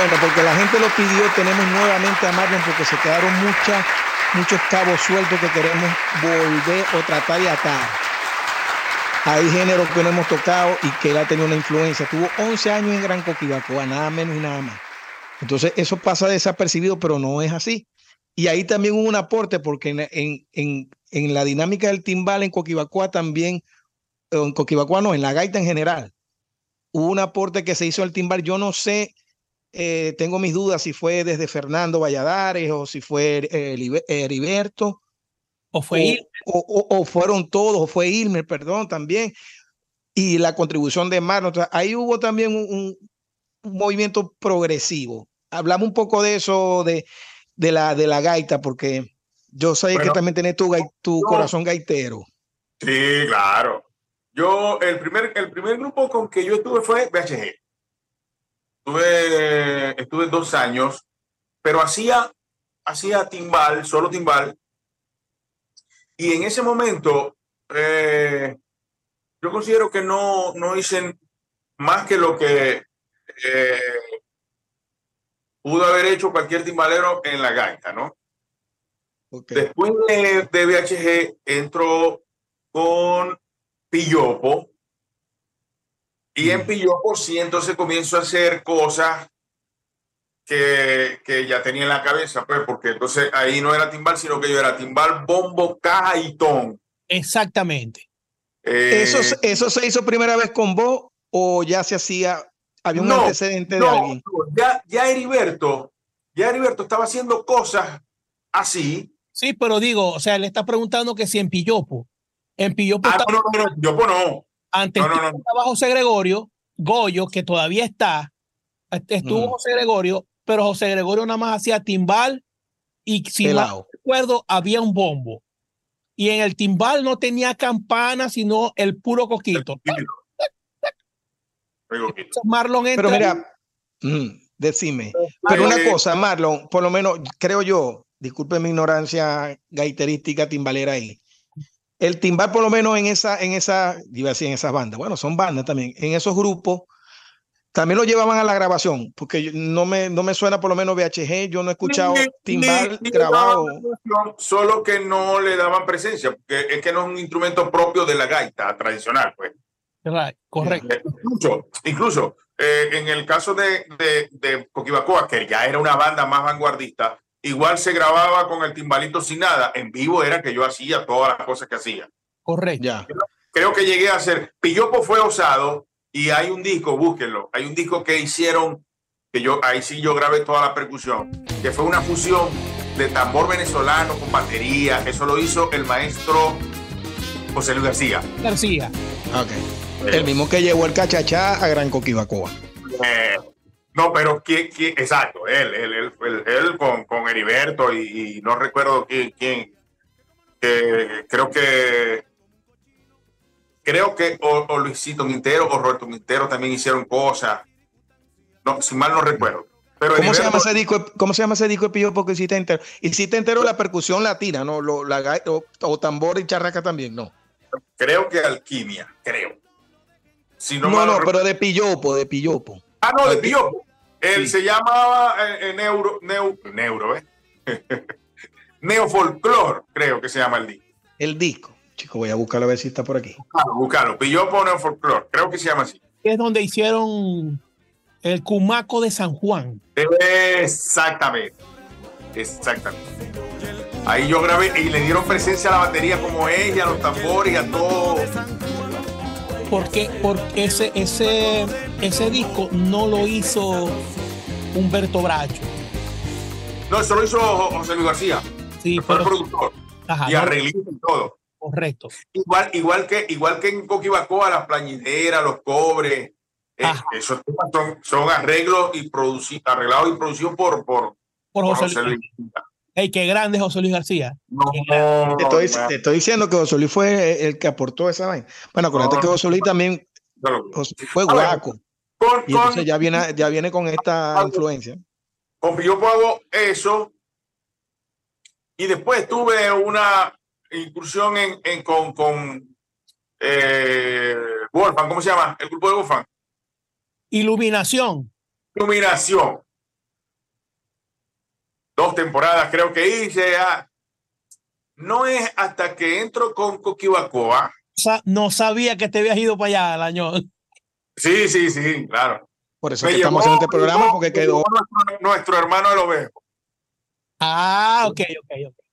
Bueno, porque la gente lo pidió, tenemos nuevamente a Marlon porque se quedaron muchas, muchos cabos sueltos que queremos volver o tratar de atar. Hay géneros que no hemos tocado y que él ha tenido una influencia. Tuvo 11 años en Gran Coquibacoa, nada menos y nada más. Entonces, eso pasa desapercibido, pero no es así. Y ahí también hubo un aporte, porque en, en, en, la dinámica del timbal en Coquibacoa también, en Coquibacoa no, en la gaita en general, hubo un aporte que se hizo al timbal. Yo no sé eh, tengo mis dudas si fue desde Fernando Valladares o si fue eh, Heriberto. O fue o, o, fueron todos, o fue Ilmer, perdón, también. Y la contribución de Marlon. ahí hubo también un, movimiento progresivo. Hablamos un poco de eso, de, de, la, de la gaita, porque yo sé que también tenés tu, tu corazón gaitero. Sí, claro. Yo, el primer, el primer grupo con que yo estuve fue BHG. Estuve, estuve dos años, pero hacía, hacía timbal, solo timbal. Y en ese momento, eh, yo considero que no, no hice más que lo que eh, pudo haber hecho cualquier timbalero en la gaita, ¿no? Después de, de VHG entró con Pillopo, y en Pillopo sí, entonces comienzo a hacer cosas que, que, ya tenía en la cabeza, pues, porque entonces ahí no era timbal, sino que yo era timbal, bombo, caja y ton. Exactamente. Eh, ¿Eso, ¿Eso se hizo primera vez con vos o ya se hacía, había un antecedente de alguien? ya, ya Heriberto, ya Heriberto estaba haciendo cosas así. Sí, pero digo, o sea, le está preguntando que si en Pillopo. En Pillopo. Ah, no, no, no, Pillopo no. Antes estaba José Gregorio, Goyo, que todavía está, estuvo mm. José Gregorio, pero José Gregorio nada más hacía timbal y si no recuerdo había un bombo. Y en el timbal no tenía campana, sino el puro coquito. Marlon Pero mira, mm, decime. Pero una cosa, Marlon, por lo menos creo yo, disculpe mi ignorancia gaiterística timbalera ahí el timbal, por lo menos en esa, en esa, iba a decir en esas bandas, bueno, son bandas también, en esos grupos, también lo llevaban a la grabación, porque no me, no me suena por lo menos VHG, yo no he escuchado timbal grabado. Solo que no le daban presencia, porque es que no es un instrumento propio de la gaita tradicional, pues. correcto. Eh, incluso, incluso eh, en el caso de, de, de Coquibacoa, que ya era una banda más vanguardista, igual se grababa con el timbalito sin nada. En vivo era que yo hacía todas las cosas que hacía. Correcto. Ya. Creo que llegué a hacer. Pillopo fue osado y hay un disco, búsquenlo. Hay un disco que hicieron, que yo, ahí sí yo grabé toda la percusión, que fue una fusión de tambor venezolano con batería. Eso lo hizo el maestro José Luis García. García. Ok. el mismo que llevó el cachachá a Gran Coquibacoa. Eh, no, pero ¿quién, quién? exacto, él, él, él, él, con, con Heriberto y, no recuerdo quién, quién creo que creo que o, Luisito Mintero o Roberto Mintero también hicieron cosas. No, si mal no recuerdo. Pero ¿Cómo, se llama ese disco, ¿Cómo se llama ese disco de Pillo? Porque hiciste entero. Hiciste entero la percusión latina, ¿no? Lo, la, o, tambor y charraca también, ¿no? Creo que alquimia, creo. Si no, no, no pero de Pillopo, de Pillopo. Ah, no, de Pillopo. Él se llamaba eh, eh, Neuro, Neuro, ¿eh? Neofolclor, creo que se llama el disco. El disco. Chico, voy a buscarlo a ver si está por aquí. Búscalo, búscalo. Pillopo Neofolclor, creo que se llama así. Es donde hicieron el Cumaco de San Juan. Exactamente. Exactamente. Ahí yo grabé y le dieron presencia a la batería como ella, a los tambores, a todo porque, porque ese, ese, ese disco no lo hizo Humberto Bracho. No, eso lo hizo José Luis García. Sí, fue el productor. y arreglista y todo. Correcto. Igual, igual, que, igual que en Coquibacoa, las plañideras, los cobres, eh, esos son, son, arreglos y arreglados y producidos por, por, José, Luis. ¡Ey, qué grande José Luis García! te, estoy, diciendo que José Luis fue el que aportó esa vaina. Bueno, acuérdate que José Luis también fue guaco. y entonces ya viene, ya viene con esta influencia. Con yo hago eso. Y después tuve una incursión en, en con, con eh, Wolfgang, ¿cómo se llama? El grupo de Wolfgang. Iluminación. Iluminación. Dos temporadas creo que hice. Ah. No es hasta que entro con Coquibacoa. No sabía que te habías ido para allá el año. Sí, sí, sí, claro. Por eso que estamos en este programa, porque quedó. Nuestro, hermano de los Ah, ok, ok, ok.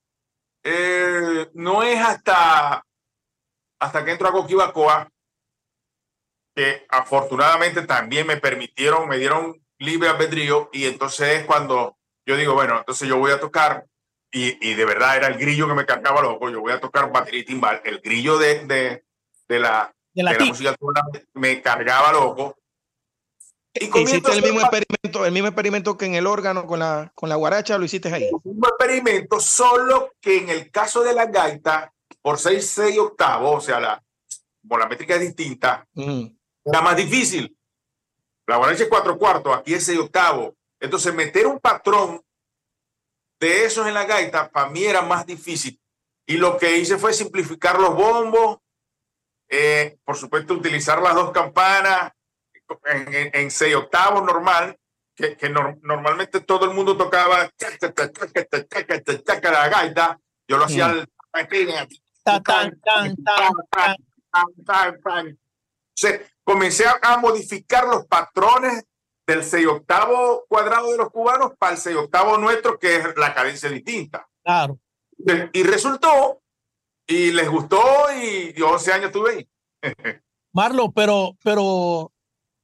Eh, no es hasta, hasta que entro a Coquibacoa que afortunadamente también me permitieron, me dieron libre albedrío y entonces es cuando yo digo, bueno, entonces yo voy a tocar y, y de verdad era el grillo que me cargaba loco, yo voy a tocar batería y timbal, el grillo de, de, de la, de la, música me cargaba loco. Y hiciste el mismo experimento, el mismo experimento que en el órgano con la, con la guaracha, lo hiciste ahí. El mismo experimento, solo que en el caso de la gaita, por 6, 6 octavos, o sea, la, como la métrica es distinta, era más difícil. La guaracha es cuatro cuartos, aquí es 6 octavos. Entonces, meter un patrón de esos en la gaita para mí era más difícil. Y lo que hice fue simplificar los bombos, eh, por supuesto, utilizar las dos campanas en, en, seis octavos normal, que, que normalmente todo el mundo tocaba la gaita. Yo lo hacía al comencé a, modificar los patrones del seis octavo cuadrado de los cubanos para el seis octavo nuestro, que es la cadencia distinta. Claro. Y resultó y les gustó y 11 años tuve ahí. Marlo, pero, pero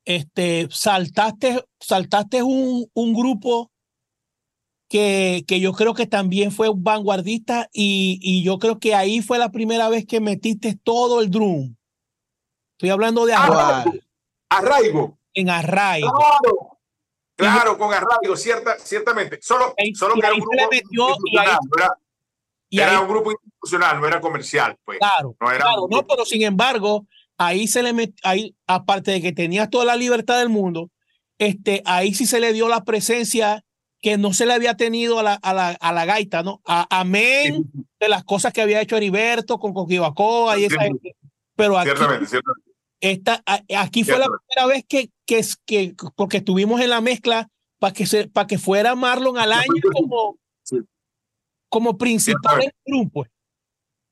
este, saltaste, saltaste un, un grupo que, que, yo creo que también fue vanguardista y, y, yo creo que ahí fue la primera vez que metiste todo el drum. Estoy hablando de arraigo. Arraigo. En arraigo. Claro, claro con arraigo, cierta, ciertamente. Solo, solo que era un grupo metió, era un grupo institucional, no era comercial, pues. Claro, no, era claro, no, pero sin embargo, ahí se le metió, ahí, aparte de que tenías toda la libertad del mundo, este, ahí sí se le dio la presencia que no se le había tenido a la, a la, a la gaita, ¿no? A, amén de las cosas que había hecho Heriberto con Coquibacoa y esa Pero aquí, ciertamente, Esta, aquí fue la primera vez que, que, que, porque estuvimos en la mezcla para que, se, para que fuera Marlon al año como, como principal del grupo.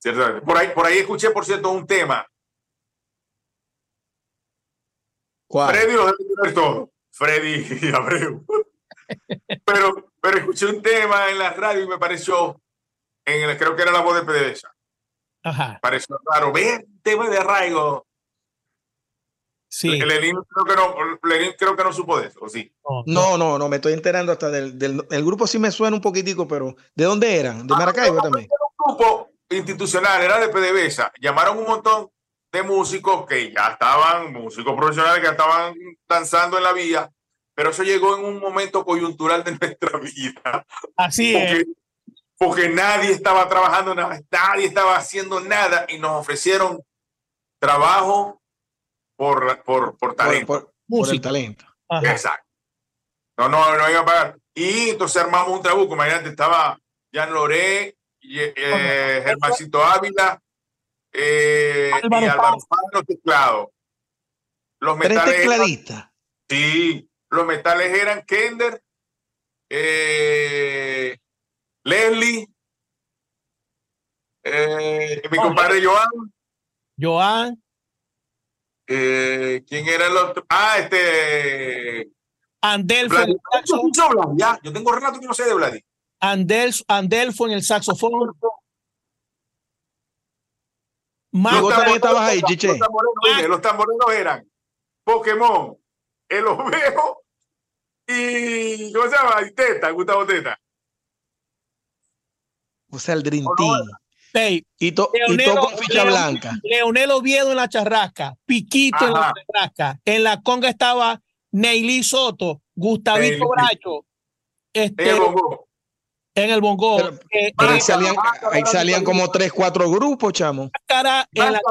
Ciertamente. Por ahí, por ahí escuché, por cierto, un tema. ¿Cuál? Freddy lo debe todo. Freddy y Abreu. pero, pero escuché un tema en la radio y me pareció, en el, creo que era la voz de PDVSA. Ajá. Pareció raro. Ve tema de arraigo. Sí. Lenin creo que no, Lenin creo que no supo de eso, sí? No, no, no, me estoy enterando hasta del, del el grupo sí me suena un poquitico, pero ¿de dónde eran? ¿De ah, Maracaibo también? Era un grupo institucional, era de PDVSA. Llamaron un montón de músicos que ya estaban, músicos profesionales que estaban danzando en la vía, pero eso llegó en un momento coyuntural de nuestra vida. Así es. Porque nadie estaba trabajando, nadie estaba haciendo nada y nos ofrecieron trabajo por, por, por talento. Por, el talento. Exacto. No, no, no iba a pagar. Y entonces armamos un trabuco. Imagínate, estaba Jan Loré, eh, Germancito Ávila eh, y Álvaro Pablo teclado. Los metales. sí, los metales eran Kender, eh, Leslie, eh, mi compadre Joan. Joan. Eh, ¿Quién era el otro? Ah, este. Andelfo. Ya, yo tengo relato que no sé de Vladi. Andel, Andelfo en el saxofón. Más los, estabas ahí, Chiche. Los, tamborinos eran Pokémon, el ovejo y. ¿Cómo se llama? Y Teta, Gustavo Teta. O sea, el Dream Team. Y, todo con ficha blanca. Leonel Oviedo en la charrasca, Piquito en la charrasca. En la conga estaba Neily Soto, Gustavito Bracho. Este, en el bongo. Eh, ahí, salían, ahí salían como tres, cuatro grupos, chamo. Cara en la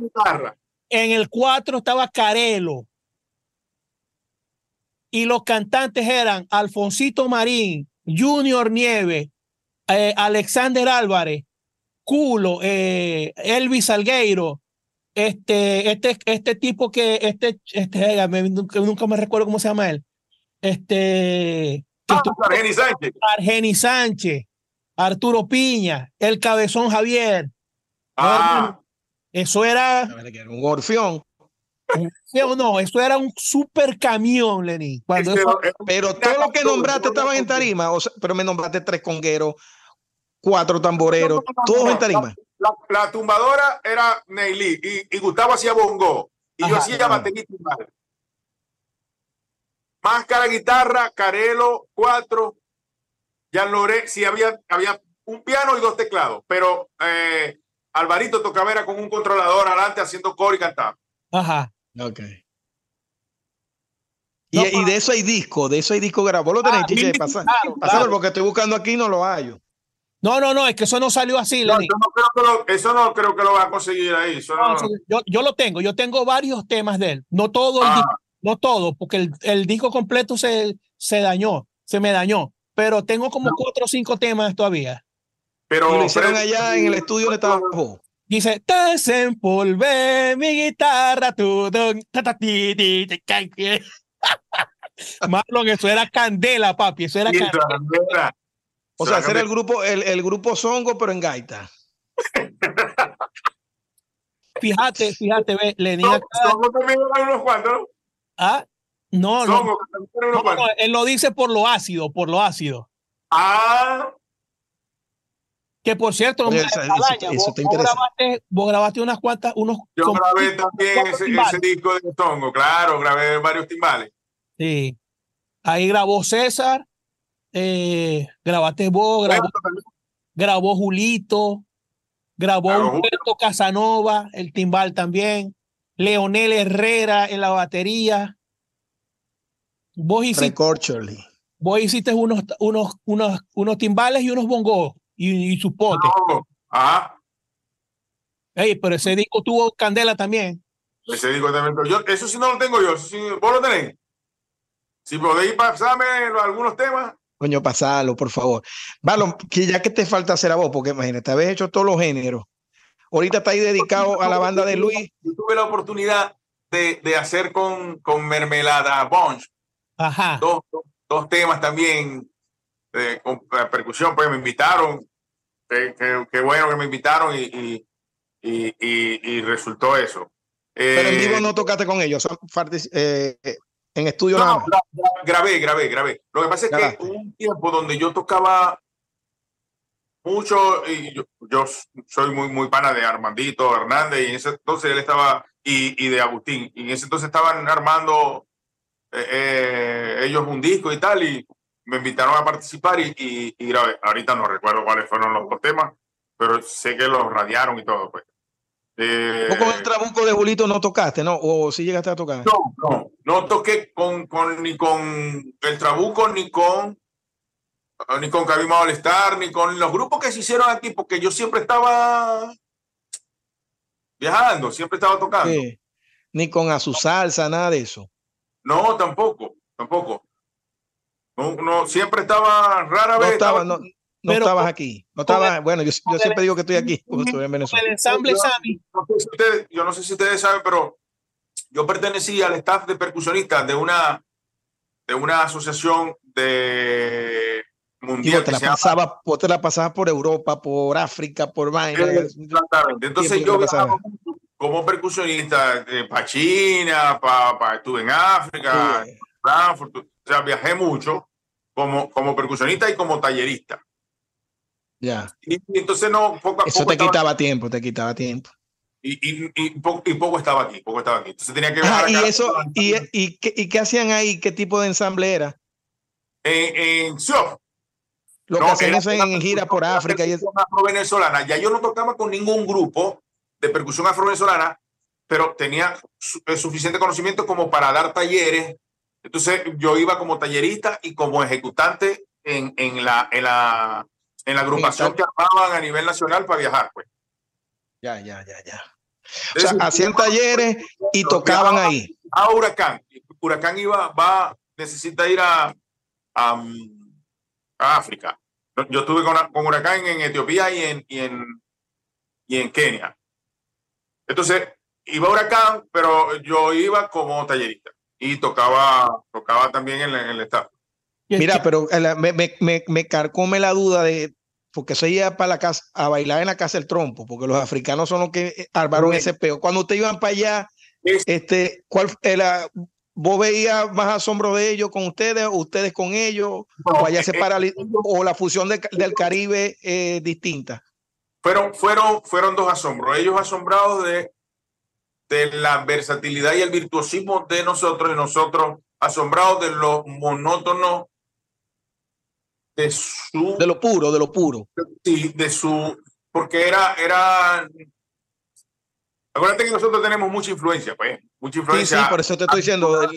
guitarra. En el cuatro estaba Carelo. Y los cantantes eran Alfonsito Marín, Junior Nieve, eh, Alexander Álvarez, Culo, eh, Elvis Salgueiro, este, este, este tipo que, este, este, nunca, me recuerdo cómo se llama él, este, Argeni Sánchez. Argeni Sánchez, Arturo Piña, el Cabezón Javier. Ah. Eso era. Un orfión. No, esto era un super camión, Lenín. Cuando pero todo lo que nombraste estaban en tarima, pero me nombraste tres congueros, cuatro tamboreros, todos en tarima. La, tumbadora era Neily y, Gustavo hacía bongo y yo hacía batería timbal. Máscara, guitarra, Carelo, cuatro. Jean Loré, sí había, había un piano y dos teclados, pero eh, Alvarito tocaba era con un controlador adelante haciendo coro y cantaba. Ajá. Ok. Y, de eso hay disco, de eso hay disco grabado. Lo tenéis, ah, pasa, claro, porque estoy buscando aquí y no lo hallo. No, no, no, es que eso no salió así, no, eso, no creo que lo, eso no creo que lo va a conseguir ahí. yo, yo, lo tengo, yo tengo varios temas de él. No todo, ah. no todo, porque el, el, disco completo se, se dañó, se me dañó. Pero tengo como cuatro o cinco temas todavía. Pero lo hicieron allá en el estudio de estaba. Dice, desempolvé mi guitarra, tu Marlon, eso era candela, papi, eso era candela. O sea, hacer el grupo, el, el grupo Zongo, pero en gaita. fíjate, fíjate, ve, Lenín. Zongo también unos cuantos, ¿no? Ah, no, no, no, no, él lo dice por lo ácido, por lo ácido. Ah, que por cierto, vos, grabaste, unas cuantas, unos. Yo grabé también ese, disco de Tongo, claro, grabé varios timbales. Sí. Ahí grabó César, eh, grabaste vos, grabó, Julito, grabó Humberto Casanova, el timbal también, Leonel Herrera en la batería. Vos hiciste, vos hiciste unos, unos, unos, unos timbales y unos bongos y, su pote. Ah. pero ese disco tuvo candela también. Ese disco también. Yo, eso sí no lo tengo yo. Sí, ¿Vos lo tenés? Si podéis pasarme algunos temas. Coño, pasalo, por favor. Valo, que ya que te falta hacer a vos, porque imagínate, habéis hecho todos los géneros. Ahorita está ahí dedicado a la banda de Luis. Yo tuve la oportunidad de, de hacer con, con Mermelada Bunch. Ajá. Dos, dos, temas también de, con percusión, pues me invitaron qué, bueno que me invitaron y, y, y, resultó eso. Pero en vivo eh, no tocaste con ellos, eh, en estudio no, grabé, grabé, grabé. Lo que pasa es que hubo un tiempo donde yo tocaba mucho y yo, yo, soy muy, muy pana de Armandito Hernández y en ese entonces él estaba y, y de Agustín y en ese entonces estaban armando eh, ellos un disco y tal y me invitaron a participar y, y, grabé. Ahorita no recuerdo cuáles fueron los dos temas, pero sé que los radiaron y todo. Pues. Eh, con el trabuco de Julito no tocaste, no? ¿O si llegaste a tocar? No, no, no toqué con, con, ni con el trabuco, ni con ni con Cabima Molestar, ni con los grupos que se hicieron aquí, porque yo siempre estaba viajando, siempre estaba tocando. Ni con a su salsa, nada de eso. No, tampoco, tampoco. No, siempre estaba rara vez. Estaba, no, no estabas aquí. No estaba, bueno, yo, yo siempre digo que estoy aquí, estoy en Venezuela. El ensamble yo, no sé si ustedes saben, pero yo pertenecía al staff de percusionistas de una, de una asociación de mundial. te, la pasaba, te la pasabas por Europa, por África, por vaina. Entonces yo como percusionista para China, para, estuve en África, Frankfurt, o sea, viajé mucho como, como percusionista y como tallerista. Ya. Y, entonces no, poco a Eso te quitaba tiempo, te quitaba tiempo. Y, y, y, poco, y, poco, estaba aquí, poco estaba aquí. Entonces tenía que y eso, y, y, ¿qué, ¿y qué hacían ahí? ¿Qué tipo de ensamble era? En, en Lo que hacían eso en, gira por África. Y afro-venezolana. Ya yo no tocaba con ningún grupo de percusión afro-venezolana, pero tenía suficiente conocimiento como para dar talleres entonces yo iba como tallerista y como ejecutante en, en, la, en, la, en la agrupación que armaban a nivel nacional para viajar. Pues. Ya, ya, ya, ya. O sea, hacían talleres y tocaban ahí. A Huracán. Huracán iba, va, necesita ir a, a, África. Yo estuve con, con, Huracán en Etiopía y en, y en, y en Kenia. Entonces, iba a Huracán, pero yo iba como tallerista y tocaba, tocaba también en, el staff. Mira, pero me, me, me, carcome la duda de, porque se iba para la casa a bailar en la casa del trompo, porque los africanos son los que eh, armaron ese peo. Cuando ustedes iban para allá, este, ¿cuál era? ¿Vos veías más asombro de ellos con ustedes, ustedes con ellos, o allá se eh, o la fusión del Caribe es distinta? Fueron, fueron, fueron dos asombros. Ellos asombrados de, de la versatilidad y el virtuosismo de nosotros y nosotros asombrados de lo monótono de su... De lo puro, de lo puro. Sí, de su... Porque era... era Acuérdate que nosotros tenemos mucha influencia, pues. Mucha influencia. Sí, sí, por eso te estoy diciendo.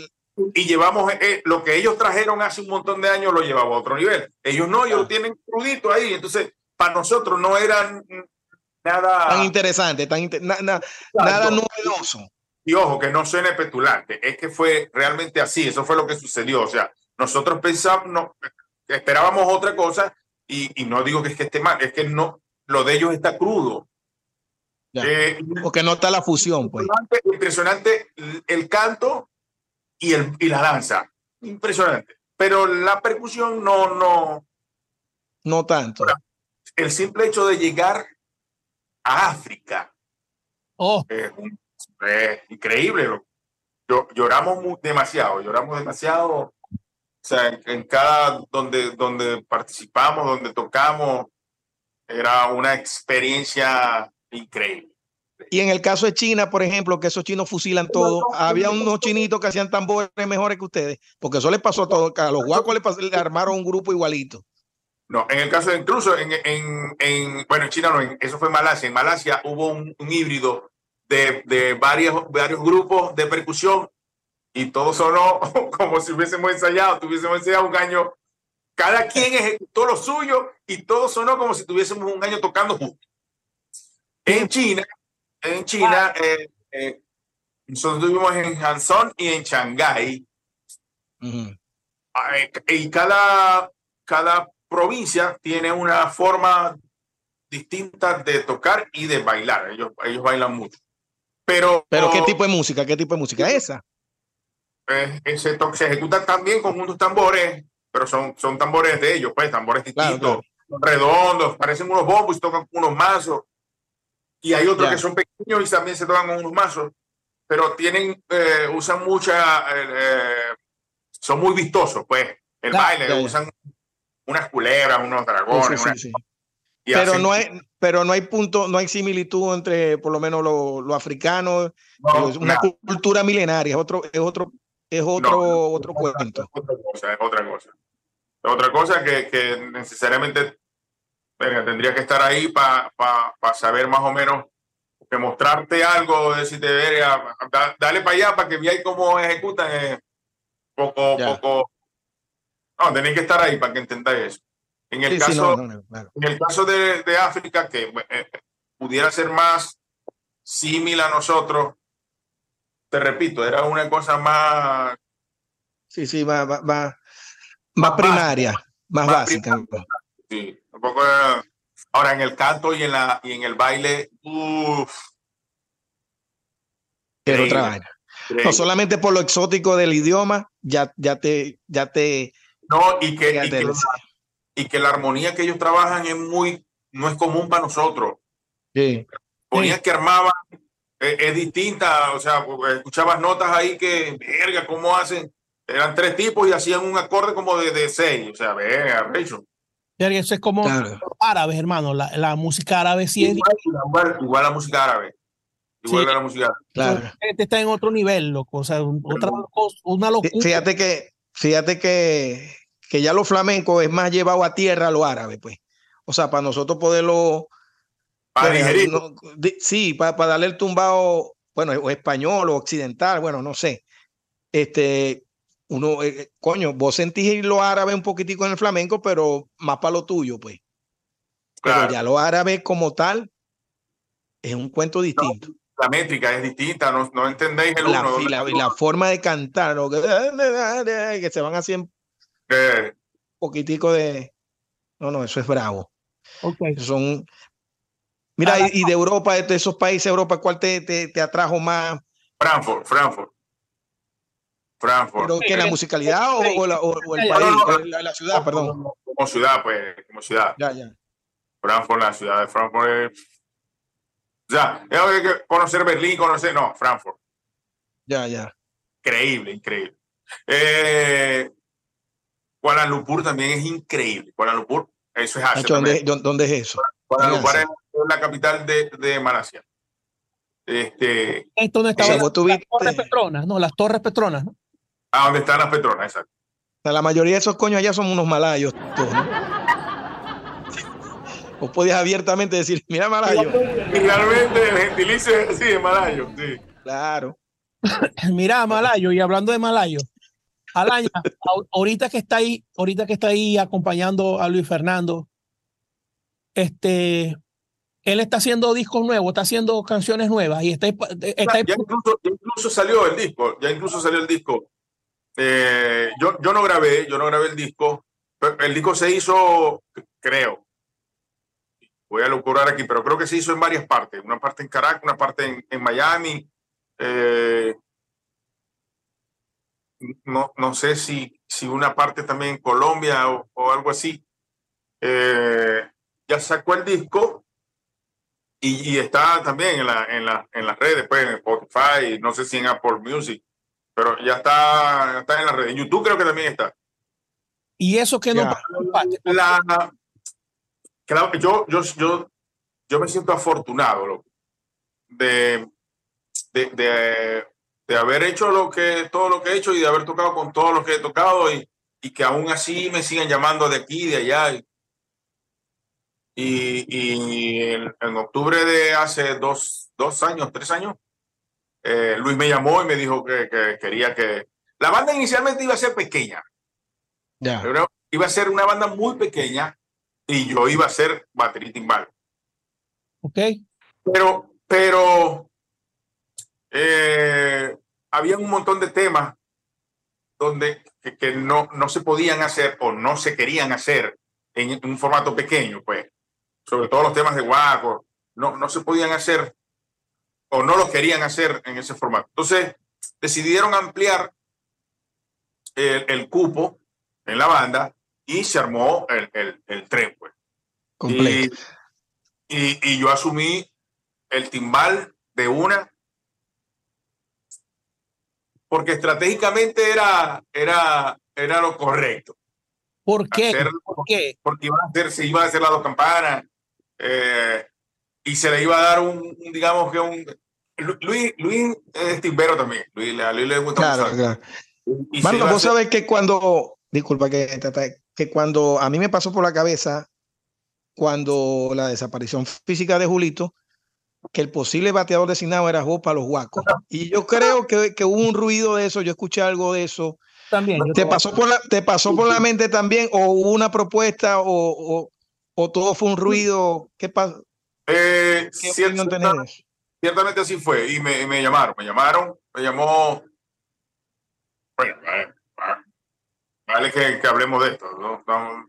Y llevamos eh, lo que ellos trajeron hace un montón de años, lo llevaba a otro nivel. Ellos no, ellos lo tienen crudito ahí. Entonces, para nosotros no eran nada. Tan interesante, tan nada novedoso. Y ojo, que no suene petulante, es que fue realmente así, eso fue lo que sucedió. O sea, nosotros pensamos, no, esperábamos otra cosa y, y, no digo que es que esté mal, es que no, lo de ellos está crudo. Eh, Porque no está la fusión, pues. Impresionante, el canto y, el, y la danza. Impresionante. Pero la percusión no, no. No tanto. El simple hecho de llegar a África. Oh. Es, increíble. Yo, lloramos demasiado, lloramos demasiado sea, en, cada donde, donde participamos, donde tocamos, era una experiencia increíble. Y en el caso de China, por ejemplo, que esos chinos fusilan todo, había unos chinitos que hacían tambores mejores que ustedes, porque eso les pasó a todos. A los guacos le, armaron un grupo igualito. No, en el caso de incluso en, en, en bueno, en China no, eso fue en Malasia. En Malasia hubo un, un híbrido de, de varios, varios grupos de percusión y todo sonó como si hubiésemos ensayado, tuviésemos ensayado un año. Cada quien ejecutó lo suyo y todo sonó como si tuviésemos un año tocando juntos. En China, en China, eh, eh, nosotros estuvimos en Hanson y en Shanghái. Y cada, cada provincia tiene una forma distinta de tocar y de bailar. Ellos, ellos bailan mucho. Pero, ¿Pero qué tipo de música? ¿Qué tipo de música es esa? Eh, se, se, ejecutan también con unos tambores, pero son, son tambores de ellos, pues, tambores distintos, redondos, parecen unos bombos y tocan unos mazos. Y hay otros que son pequeños y también se tocan con unos mazos, pero tienen, eh, usan mucha, eh, eh, son muy vistosos, pues, el baile, usan unas culebras, unos dragones. pero no hay pero no hay punto no hay similitud entre por lo menos lo, lo africano es una cultura milenaria es otro es otro es otro, otro cuento. Es otra cosa, es otra cosa. Otra cosa que, que necesariamente tendría que estar ahí para pa, saber más o menos, que mostrarte algo, decirte, dale para allá para que veáis cómo ejecutan. Eh, poco, poco. No, tenéis que estar ahí para que entendáis eso. En el caso, en el caso de, de África, que eh, pudiera ser más similar a nosotros, te repito, era una cosa más. Sí, sí, más, más, más, primaria, más, básica. Sí. Ahora en el canto y en, la, y en el baile, uff. Pero otra vaina. No solamente por lo exótico del idioma, ya, ya te, ya te. No, y que, y que, y que, la armonía que ellos trabajan es muy, no es común para nosotros. Sí. Ponías que armaban es, distinta, o sea, escuchabas notas ahí que, verga, ¿cómo hacen? Eran tres tipos y hacían un acorde como de, de seis, o sea, verga, Rachel. Eso es como árabes, hermano. La, la, música árabe sí es. Igual, igual, la música árabe. Igual la música árabe. Claro. Este está en otro nivel, loco. O sea, otra cosa, una locura. Fíjate que, fíjate que, que ya lo flamenco es más llevado a tierra a lo árabe, pues. O sea, para nosotros poderlo para digerir. sí, para, darle el tumbado, bueno, o español o occidental, bueno, no sé. Este, uno, eh, eh, coño, vos sentís lo árabe un poquitico en el flamenco, pero más para lo tuyo, pues. Pero ya lo árabe como tal es un cuento distinto. la métrica es distinta, no, no entendéis el la, uno. La, la, forma de cantar, que, se van haciendo eh. un poquitico de... No, no, eso es bravo. Okay. Son, Mira, ah, y, de Europa, de esos países de Europa, ¿cuál te, te, te, atrajo más? Frankfurt, Frankfurt. Frankfurt. ¿Pero que la musicalidad o, la, o, el país, la, ciudad, perdón? Como ciudad, pues, como ciudad. Ya, ya. Frankfurt, la ciudad de Frankfurt. Ya, hay que conocer Berlín, conocer, no, Frankfurt. Ya, ya. Increíble, increíble. Eh, Kuala Lumpur también es increíble. Kuala Lumpur, eso es Asia. ¿Dónde, ¿Dónde, es eso? Kuala Lumpur es la capital de, de Malasia. Este, Esto no estaba las, Torres Petronas, no, las Torres Petronas, ¿no? Ah, donde están las Petronas, exacto. la mayoría de esos coños allá son unos malayos. o podías abiertamente decir, mira malayo. Y realmente el gentilicio es así, de malayo, sí. Claro. mira, malayo, y hablando de malayo, Alaña, ahorita que está ahí, ahorita que está ahí acompañando a Luis Fernando, este, él está haciendo discos nuevos, está haciendo canciones nuevas y está, está ya, incluso, salió el disco, ya incluso salió el disco. Eh, yo, yo no grabé, yo no grabé el disco, el disco se hizo, creo, voy a locurar aquí, pero creo que se hizo en varias partes, una parte en Caracas, una parte en, en Miami, eh, no, no sé si, si una parte también en Colombia o, algo así. Eh, ya sacó el disco y, está también en, la, en, la, en las redes, pues en Spotify, no sé si en Apple Music, pero ya está, está en las redes. En YouTube creo que también está. Y eso que no la, claro, yo, yo, yo, yo me siento afortunado de, de, de, de, haber hecho lo que, todo lo que he hecho y de haber tocado con todo lo que he tocado y, y que aún así me sigan llamando de aquí, de allá. Y, y en, octubre de hace dos, dos años, tres años, eh, Luis me llamó y me dijo que, que, quería que... La banda inicialmente iba a ser pequeña. Ya. Iba a ser una banda muy pequeña y yo iba a ser batería timbal. Ok. Pero, pero eh, había un montón de temas donde que, que, no, no se podían hacer o no se querían hacer en un formato pequeño, pues sobre todo los temas de Guaco, no, no se podían hacer o no lo querían hacer en ese formato. Entonces, decidieron ampliar el, el cupo en la banda y se armó el, el, el tren, pues. Completo. Y, y, yo asumí el timbal de una porque estratégicamente era, era, era lo correcto. ¿Por qué? ¿Por qué? Porque iba a hacer, se iba a hacer las dos campanas eh, y se le iba a dar un, digamos que un... Luis, Luis es timbero también. Luis, a Luis le gusta claro, mucho. Claro. Marco, vos sabés que cuando, disculpa que, que cuando a mí me pasó por la cabeza, cuando la desaparición física de Julito, que el posible bateador designado era Joe para los guacos. Y yo creo que, que, hubo un ruido de eso, yo escuché algo de eso. También. ¿Te pasó, por la, ¿Te pasó por la mente también o hubo una propuesta o, o, o todo fue un ruido? ¿Qué pasa? Eh, ciertamente, ciertamente así fue y me, me, llamaron, me llamaron, me llamó. Bueno, vale, vale que, que, hablemos de esto, ¿no?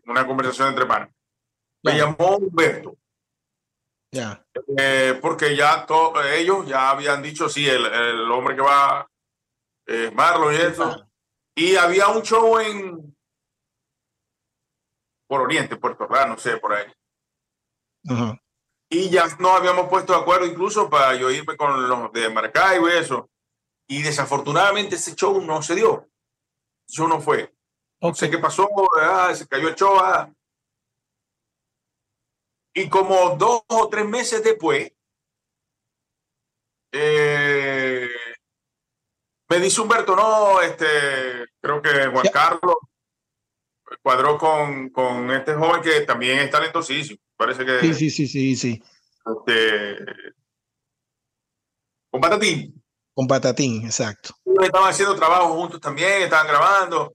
una conversación entre manos. Me llamó Humberto. Ya. Eh, porque ya todos ellos ya habían dicho, sí, el, el hombre que va, eh, Marlon y eso. Y había un show en, por Oriente, Puerto Rico, no sé, por ahí. Y ya nos habíamos puesto de acuerdo incluso para yo irme con los de Maracaibo y eso. Y desafortunadamente ese show no se dio. Eso no fue. No sé qué pasó, ah, se cayó el show. Ah. Y como dos o tres meses después, eh, me dice Humberto, no, este, creo que Juan Carlos cuadró con, con este joven que también es talentosísimo. Parece que. Sí, sí, sí, sí, sí. Este, con Patatín. Con Patatín, exacto. Estaban haciendo trabajo juntos también, estaban grabando.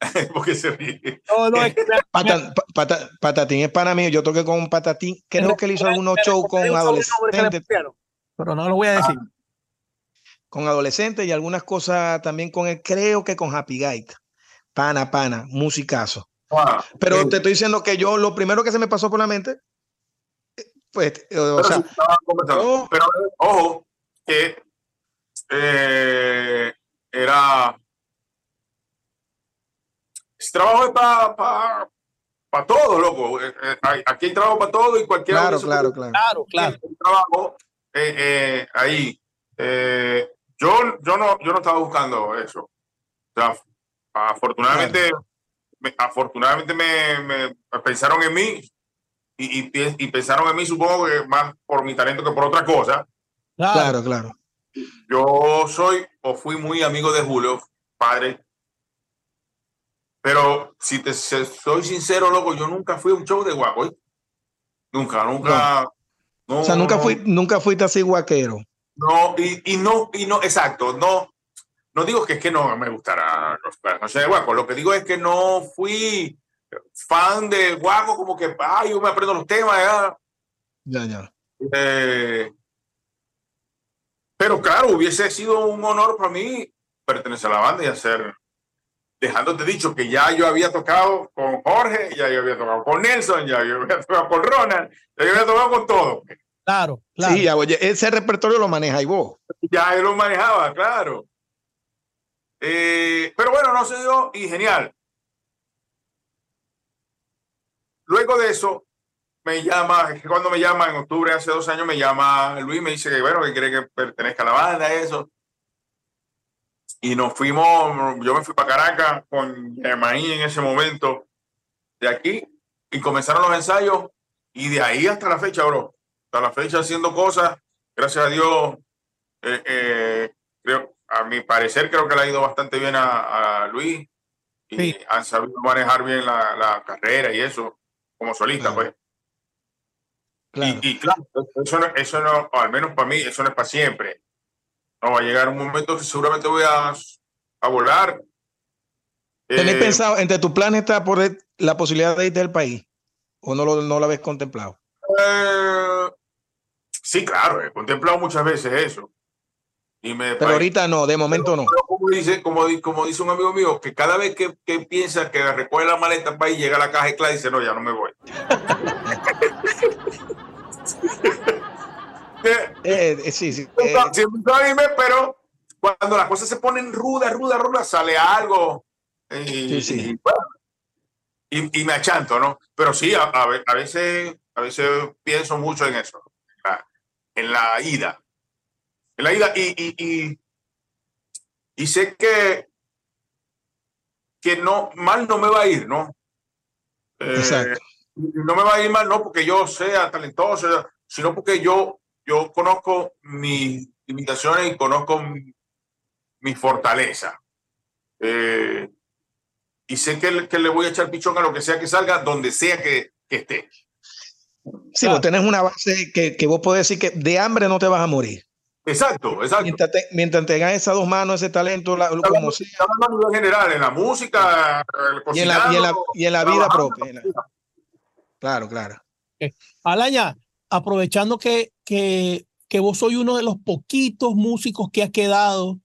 Porque se ríe. No, no, es que Patatín es para mí. Yo toqué con Patatín. Creo que él hizo algunos shows con adolescentes. Pero no lo voy a decir. Ah. Con adolescentes y algunas cosas también con él. Creo que con Happy Gaita. Pana, pana, musicazo. Pero te estoy diciendo que yo lo primero que se me pasó por la mente, pues, eh, o sea, oh. pero, ojo, que eh, era trabajo es para para todo, loco. Eh, eh, aquí hay trabajo para todo y cualquier Claro, claro, claro. Claro, claro. trabajo eh, ahí. yo, yo, no, yo no estaba buscando eso. O sea, afortunadamente, me, afortunadamente me, pensaron en mí y, y, pensaron en mí, supongo que más por mi talento que por otra cosa. Claro, claro. Yo soy o fui muy amigo de Julio, padre pero si te soy sincero, loco, yo nunca fui a un show de guapo. ¿eh? Nunca, nunca. o sea, nunca, fui, nunca fuiste así guaquero. No, y, y, no, y no, exacto, no. No digo que es que no me gustara no sé de guapo. Lo que digo es que no fui fan de guapo, como que, ay, yo me aprendo los temas. Ya, ya. ya. Eh, pero claro, hubiese sido un honor para mí pertenecer a la banda y hacer dejándote dicho que ya yo había tocado con Jorge, ya yo había tocado con Nelson, ya yo había tocado con Ronald, ya yo había tocado con todo. Claro, claro. Sí, oye, ese repertorio lo maneja y vos. Ya él lo manejaba, claro. Eh, pero bueno, no se dio y genial. Luego de eso, me llama, cuando me llama en octubre, hace dos años, me llama Luis, me dice que bueno, que quiere que pertenezca a la banda, eso y nos fuimos, yo me fui para Caracas con Germaní en ese momento de aquí y comenzaron los ensayos y de ahí hasta la fecha, bro, hasta la fecha haciendo cosas, gracias a Dios, eh, eh, creo, a mi parecer creo que le ha ido bastante bien a, Luis y han sabido manejar bien la, carrera y eso como solista, pues. Y, claro, eso no, eso no, al menos para mí, eso no es para siempre no, va a llegar un momento que seguramente voy a, a volar. ¿Tenés eh, pensado, entre tus planes está por la posibilidad de irte del país? ¿O no lo, no lo habéis contemplado? Eh, sí, claro, he contemplado muchas veces eso. Y me, pero ahorita no, de momento no. Como dice, como, como, dice un amigo mío, que cada vez que, que piensa que recoge la maleta para ir, llega a la caja y claro, dice, no, ya no me voy. Eh, eh, sí, sí. Eh. pero cuando las cosas se ponen rudas, rudas, rudas, sale algo. Y, sí, y, me achanto, ¿no? Pero sí, a, a, veces, a veces pienso mucho en eso, en la ida. En la ida. Y, y, y, sé que, que no, mal no me va a ir, ¿no? Exacto. No me va a ir mal, no porque yo sea talentoso, sino porque yo yo conozco mis limitaciones y conozco mi, fortaleza. Eh, y sé que, que, le voy a echar pichón a lo que sea que salga, donde sea que, que esté. Sí, vos tenés una base que, que vos podés decir que de hambre no te vas a morir. Exacto, exacto. Mientras, te, mientras tengas esas dos manos, ese talento, la, como sea. En general, en la música, y, en la, y, en la, y en la vida propia. Claro, claro. Alaña, aprovechando que, que, que vos sois uno de los poquitos músicos que ha quedado,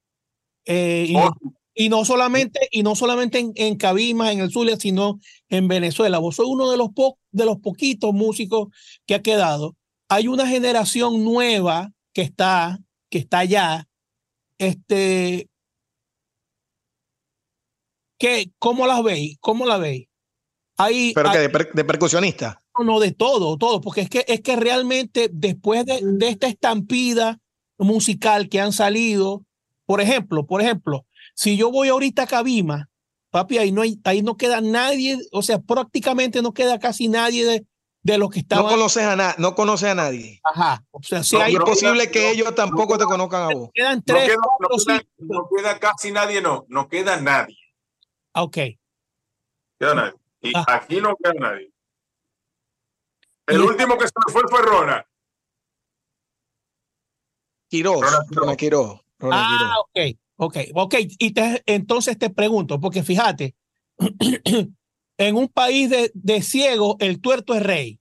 eh, y, y, no solamente, y no solamente en, en Cabima, en el Zulia, sino en Venezuela. Vos sois uno de los, po de los poquitos músicos que ha quedado. Hay una generación nueva que está, que está allá. Este, ¿qué, ¿Cómo las veis? ¿Cómo la veis? Hay, ¿Pero que de, de percusionista? no, de todo, todo, porque es que, es que realmente después de, de, esta estampida musical que han salido, por ejemplo, por ejemplo, si yo voy ahorita a Cabima, papi, ahí no, hay, ahí no queda nadie, o sea, prácticamente no queda casi nadie de, de los que estaban. No conoces a, nadie no conoce a nadde Ajá, o sea, si no, hay... Es posible que ellos tampoco te conozcan a vos. Quedan tres, no queda, no, queda, casi nadie, no, no queda nadie. Ok. Queda nadie. Y ah. aquí no queda nadie. El último que se fue fue Rona. Quiroz. Rona Quiroz. ah, ok, ok, ok. Y entonces te pregunto, porque fíjate, en un país de, de ciego, el tuerto es rey.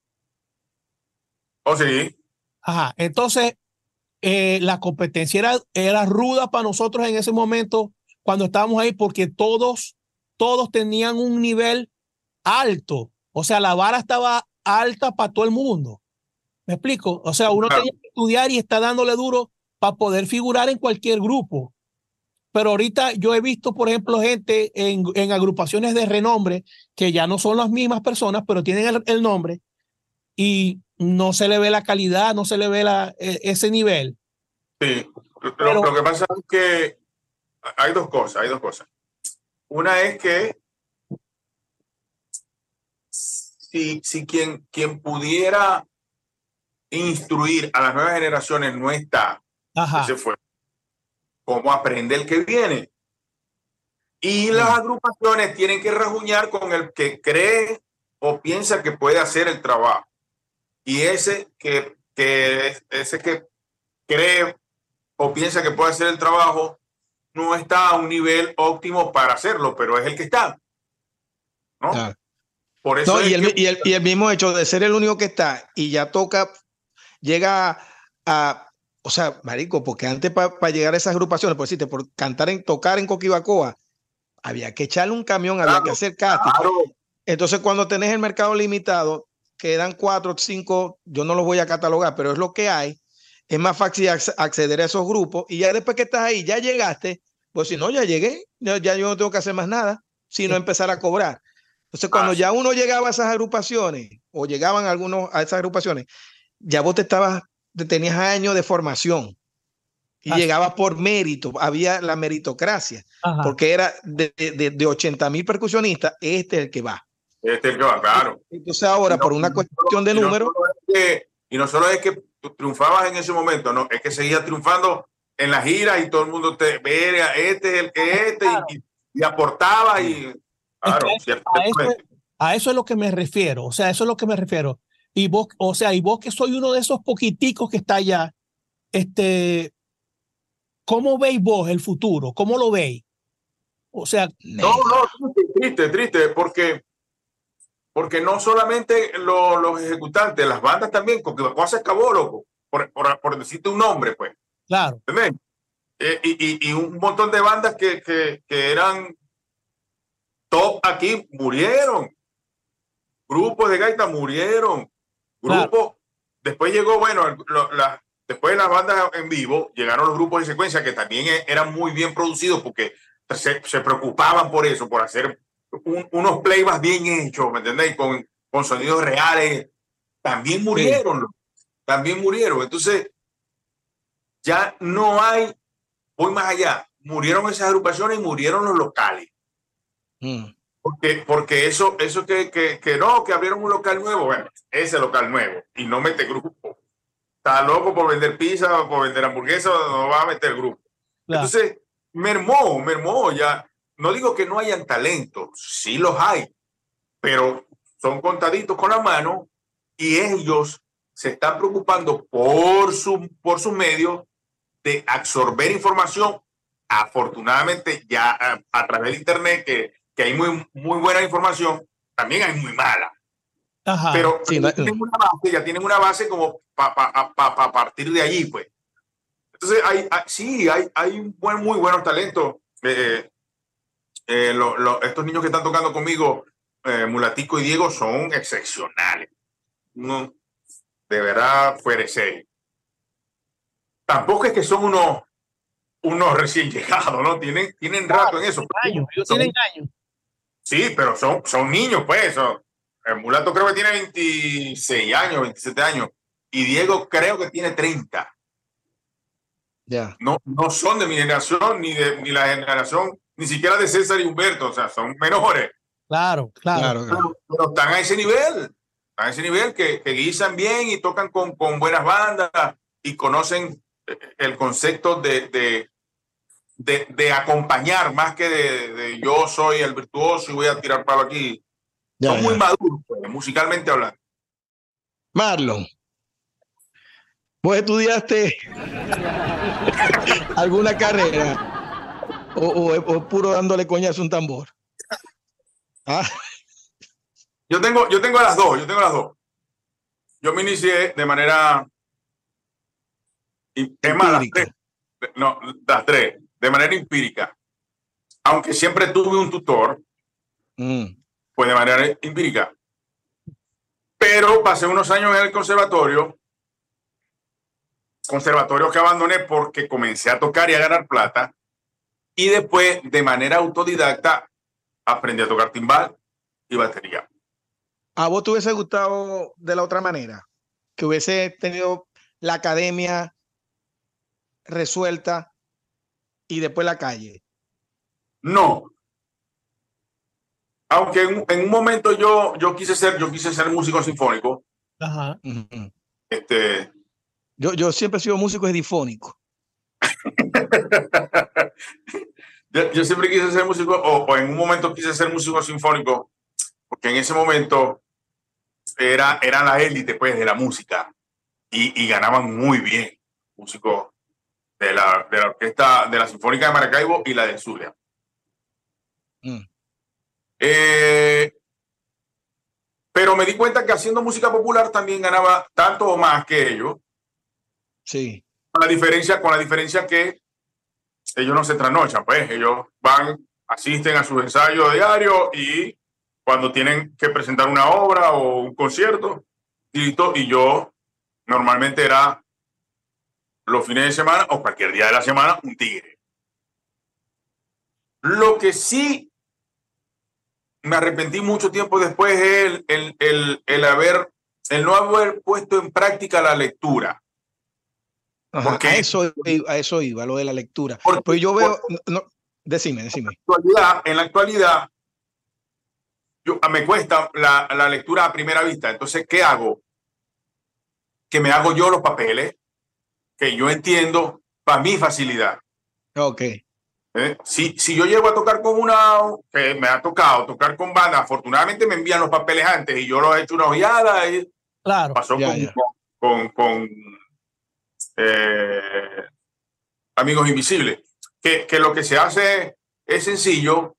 Oh, sí. Ajá, entonces eh, la competencia era, era ruda para nosotros en ese momento cuando estábamos ahí porque todos, todos tenían un nivel alto. O sea, la vara estaba alta para todo el mundo. ¿Me explico? O sea, uno tiene que estudiar y está dándole duro para poder figurar en cualquier grupo. Pero ahorita yo he visto, por ejemplo, gente en, en agrupaciones de renombre que ya no son las mismas personas, pero tienen el, nombre y no se le ve la calidad, no se le ve la, e, ese nivel. Sí, pero, lo que pasa es que hay dos cosas, hay dos cosas. Una es que si, si quien, quien pudiera instruir a las nuevas generaciones no está, se fue. ¿Cómo aprende el que viene? Y las agrupaciones tienen que rajuñar con el que cree o piensa que puede hacer el trabajo. Y ese que, que, ese que cree o piensa que puede hacer el trabajo no está a un nivel óptimo para hacerlo, pero es el que está. ¿no? Por eso y, el, y, el, y, el, mismo hecho de ser el único que está y ya toca, llega a, o sea, marico, porque antes para llegar a esas agrupaciones, por decirte, por cantar en, tocar en Coquibacoa, había que echarle un camión, había que hacer casting. Entonces, cuando tenés el mercado limitado, quedan cuatro cinco, yo no los voy a catalogar, pero es lo que hay es más fácil acceder a esos grupos y ya después que estás ahí, ya llegaste, pues si no, ya llegué, ya, yo no tengo que hacer más nada, sino empezar a cobrar. Entonces, cuando ya uno llegaba a esas agrupaciones o llegaban algunos a esas agrupaciones, ya vos te estabas, tenías años de formación y llegabas por mérito, había la meritocracia, porque era de, de, de 80 mil percusionistas, este es el que va. Este es el que va, claro. Entonces ahora, por una cuestión de número... y no solo es que triunfabas en ese momento, no, es que seguía triunfando en las giras y todo el mundo te veía, este es el que este, y, aportaba y claro, a, eso, es lo que me refiero, o sea, eso es lo que me refiero. Y vos, o sea, y vos que soy uno de esos poquiticos que está allá, este, ¿cómo veis vos el futuro? ¿Cómo lo veis? O sea, no, no, triste, triste, porque porque no solamente los ejecutantes, las bandas también, porque la cosa acabó, loco, por, por, decirte un nombre, pues. Claro. Eh, y, y, un montón de bandas que, que, que, eran top aquí murieron. Grupos de gaita murieron. Grupos. Después llegó, bueno, la, después de las bandas en vivo, llegaron los grupos de secuencia que también e, eran muy bien producidos porque se, se preocupaban por eso, por hacer unos playbacks bien hechos, ¿me entendéis? Con, con sonidos reales, también murieron, también murieron. Entonces, ya no hay, voy más allá, murieron esas agrupaciones y murieron los locales. Mm. Porque, porque eso, eso que, que, que, no, que abrieron un local nuevo, bueno, ese local nuevo, y no mete grupo. Está loco por vender pizza, por vender hamburguesa, no va a meter grupo. Entonces, mermó, mermó, ya no digo que no hayan talento, sí los hay, pero son contaditos con la mano y ellos se están preocupando por su, por sus medios de absorber información. Afortunadamente, ya a, través de Internet, que, que, hay muy, muy buena información, también hay muy mala. Pero tienen una base, ya tienen una base como para partir de allí, pues. Entonces, hay, sí, hay, hay buen, muy buenos talentos. Eh, eh, estos niños que están tocando conmigo, eh, Mulatico y Diego, son excepcionales. No, de verdad, fuera serio. Tampoco es que son unos, unos recién llegados, ¿no? Tienen, tienen rato en eso. Años, tienen años. Sí, pero son, son niños, pues. El mulato creo que tiene 26 años, 27 años. Y Diego creo que tiene 30. Ya. No, no son de mi generación ni de ni la generación ni siquiera de César y Humberto, o sea, son menores. Claro, claro. Pero, están a ese nivel, a ese nivel que, que guisan bien y tocan con, con buenas bandas y conocen el concepto de, de, de, de acompañar más que de, yo soy el virtuoso y voy a tirar palo aquí. son muy maduros, pues, musicalmente hablando. Marlon, ¿vos estudiaste alguna carrera? o, puro dándole coñazo a un tambor? ¿Ah? Yo tengo, yo tengo las dos, yo tengo las dos. Yo me inicié de manera empírica. no, las tres, de manera empírica. Aunque siempre tuve un tutor, mm. pues de manera empírica. Pero pasé unos años en el conservatorio, conservatorio que abandoné porque comencé a tocar y a ganar plata Y después, de manera autodidacta, aprendí a tocar timbal y batería. ¿A vos te hubiese gustado de la otra manera? Que hubiese tenido la academia resuelta y después la calle. No. Aunque en, un momento yo, yo quise ser, yo quise ser músico sinfónico. Ajá. Este. Yo, yo siempre he sido músico edifónico. yo, siempre quise ser músico, o, en un momento quise ser músico sinfónico, porque en ese momento era, era la élite pues, de la música y, ganaban muy bien músicos de la, de la orquesta de la Sinfónica de Maracaibo y la de Zulia. Mm. Eh, pero me di cuenta que haciendo música popular también ganaba tanto o más que ellos. Sí. Con la diferencia, con la diferencia que ellos no se trasnochan, pues ellos van, asisten a sus ensayos diarios y cuando tienen que presentar una obra o un concierto, y, y yo normalmente era los fines de semana o cualquier día de la semana un tigre. Lo que sí me arrepentí mucho tiempo después es el, el, el, haber, el no haber puesto en práctica la lectura. porque, a, eso, a eso iba, lo de la lectura. pues yo veo, no, decime, decime. En la actualidad, en la actualidad yo, me cuesta la, la lectura a primera vista. Entonces, ¿qué hago? Que me hago yo los papeles, que yo entiendo para mi facilidad. Ok. ¿Eh? Si, si yo llego a tocar con una, que me ha tocado tocar con banda, afortunadamente me envían los papeles antes y yo los he hecho una ojeada. Y claro. Pasó con, con, eh, Amigos Invisibles. Que, que lo que se hace es sencillo,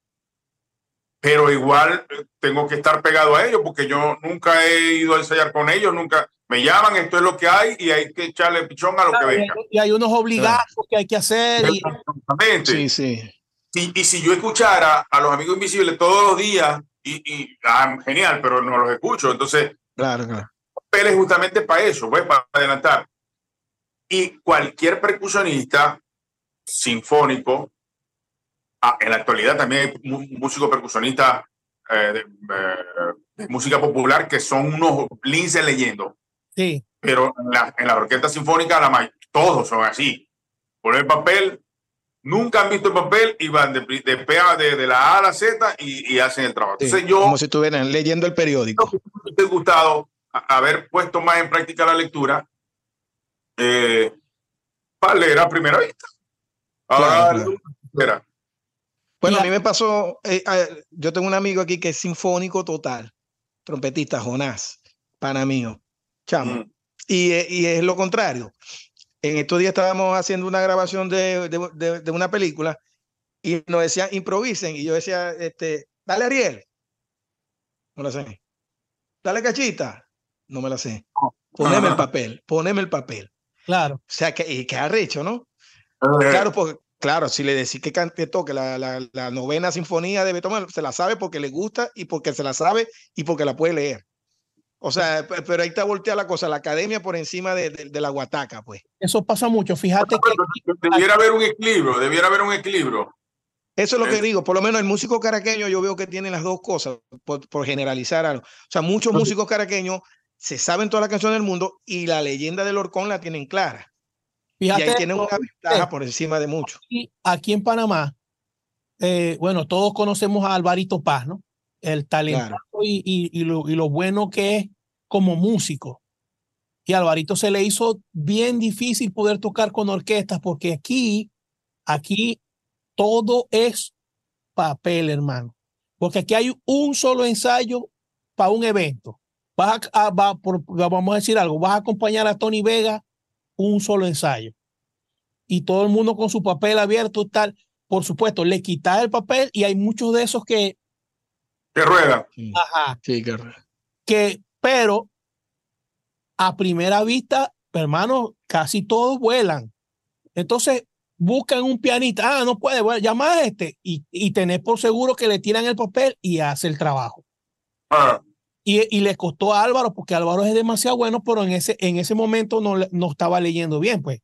pero igual tengo que estar pegado a ellos porque yo nunca he ido a ensayar con ellos, nunca me llaman, esto es lo que hay y hay que echarle pichón a lo que venga. Y hay unos obligados que hay que hacer. Y... Sí, sí. Y, y, si yo escuchara a los amigos invisibles todos los días, y, y ah, genial, pero no los escucho, entonces. Claro, claro. es justamente para eso, pues, para adelantar. Y cualquier percusionista sinfónico, ah, en la actualidad también hay músicos percusionistas eh, de, eh, de, música popular que son unos linces leyendo. Sí. Pero en la, en la orquesta sinfónica la todos son así. Poner el papel, nunca han visto el papel y van de, de, de, de la A a la Z y, y hacen el trabajo. Entonces yo, como si estuvieran leyendo el periódico. Me ha gustado haber puesto más en práctica la lectura eh, para leer a primera vista. Claro, Bueno, a mí me pasó, eh, yo tengo un amigo aquí que es sinfónico total, trompetista Jonás, pana mío chamo. Mm. Y, y, es lo contrario. En estos días estábamos haciendo una grabación de, de, de, una película y nos decían improvisen. Y yo decía, este, dale Ariel. No la sé. Dale cachita. No me la sé. Poneme el papel, poneme el papel. Claro. O sea, que, que arrecho, ¿no? Claro, porque, claro, si le decís que, cante, toque la, la, la, novena sinfonía de Beethoven, se la sabe porque le gusta y porque se la sabe y porque la puede leer. O sea, pero ahí está volteada la cosa, la academia por encima de, de, la guataca, pues. Eso pasa mucho, fíjate que... Debiera haber un equilibrio, debiera haber un equilibrio. Eso es lo que digo, por lo menos el músico caraqueño yo veo que tiene las dos cosas, por, por generalizar algo. O sea, muchos músicos caraqueños se saben toda la canción del mundo y la leyenda del Orcón la tienen clara. Fíjate, y ahí tienen una ventaja por encima de muchos. Aquí, aquí en Panamá, eh, bueno, todos conocemos a Alvarito Paz, ¿no? El talento y, y, y, lo, y lo bueno que es como músico. Y a Alvarito se le hizo bien difícil poder tocar con orquestas porque aquí, aquí todo es papel, hermano. Porque aquí hay un solo ensayo para un evento. Vas a, va, por, vamos a decir algo, vas a acompañar a Tony Vega, un solo ensayo. Y todo el mundo con su papel abierto tal. Por supuesto, le quitas el papel y hay muchos de esos que... Que ruedan. Ajá. Sí, que ruedan. Que pero a primera vista, hermano, casi todos vuelan. Entonces, buscan un pianista, ah, no puede, bueno, llama a este y, y tener por seguro que le tiran el papel y hace el trabajo. Ah. Y, y, le costó a Álvaro, porque Álvaro es demasiado bueno, pero en ese, en ese momento no, no estaba leyendo bien, pues.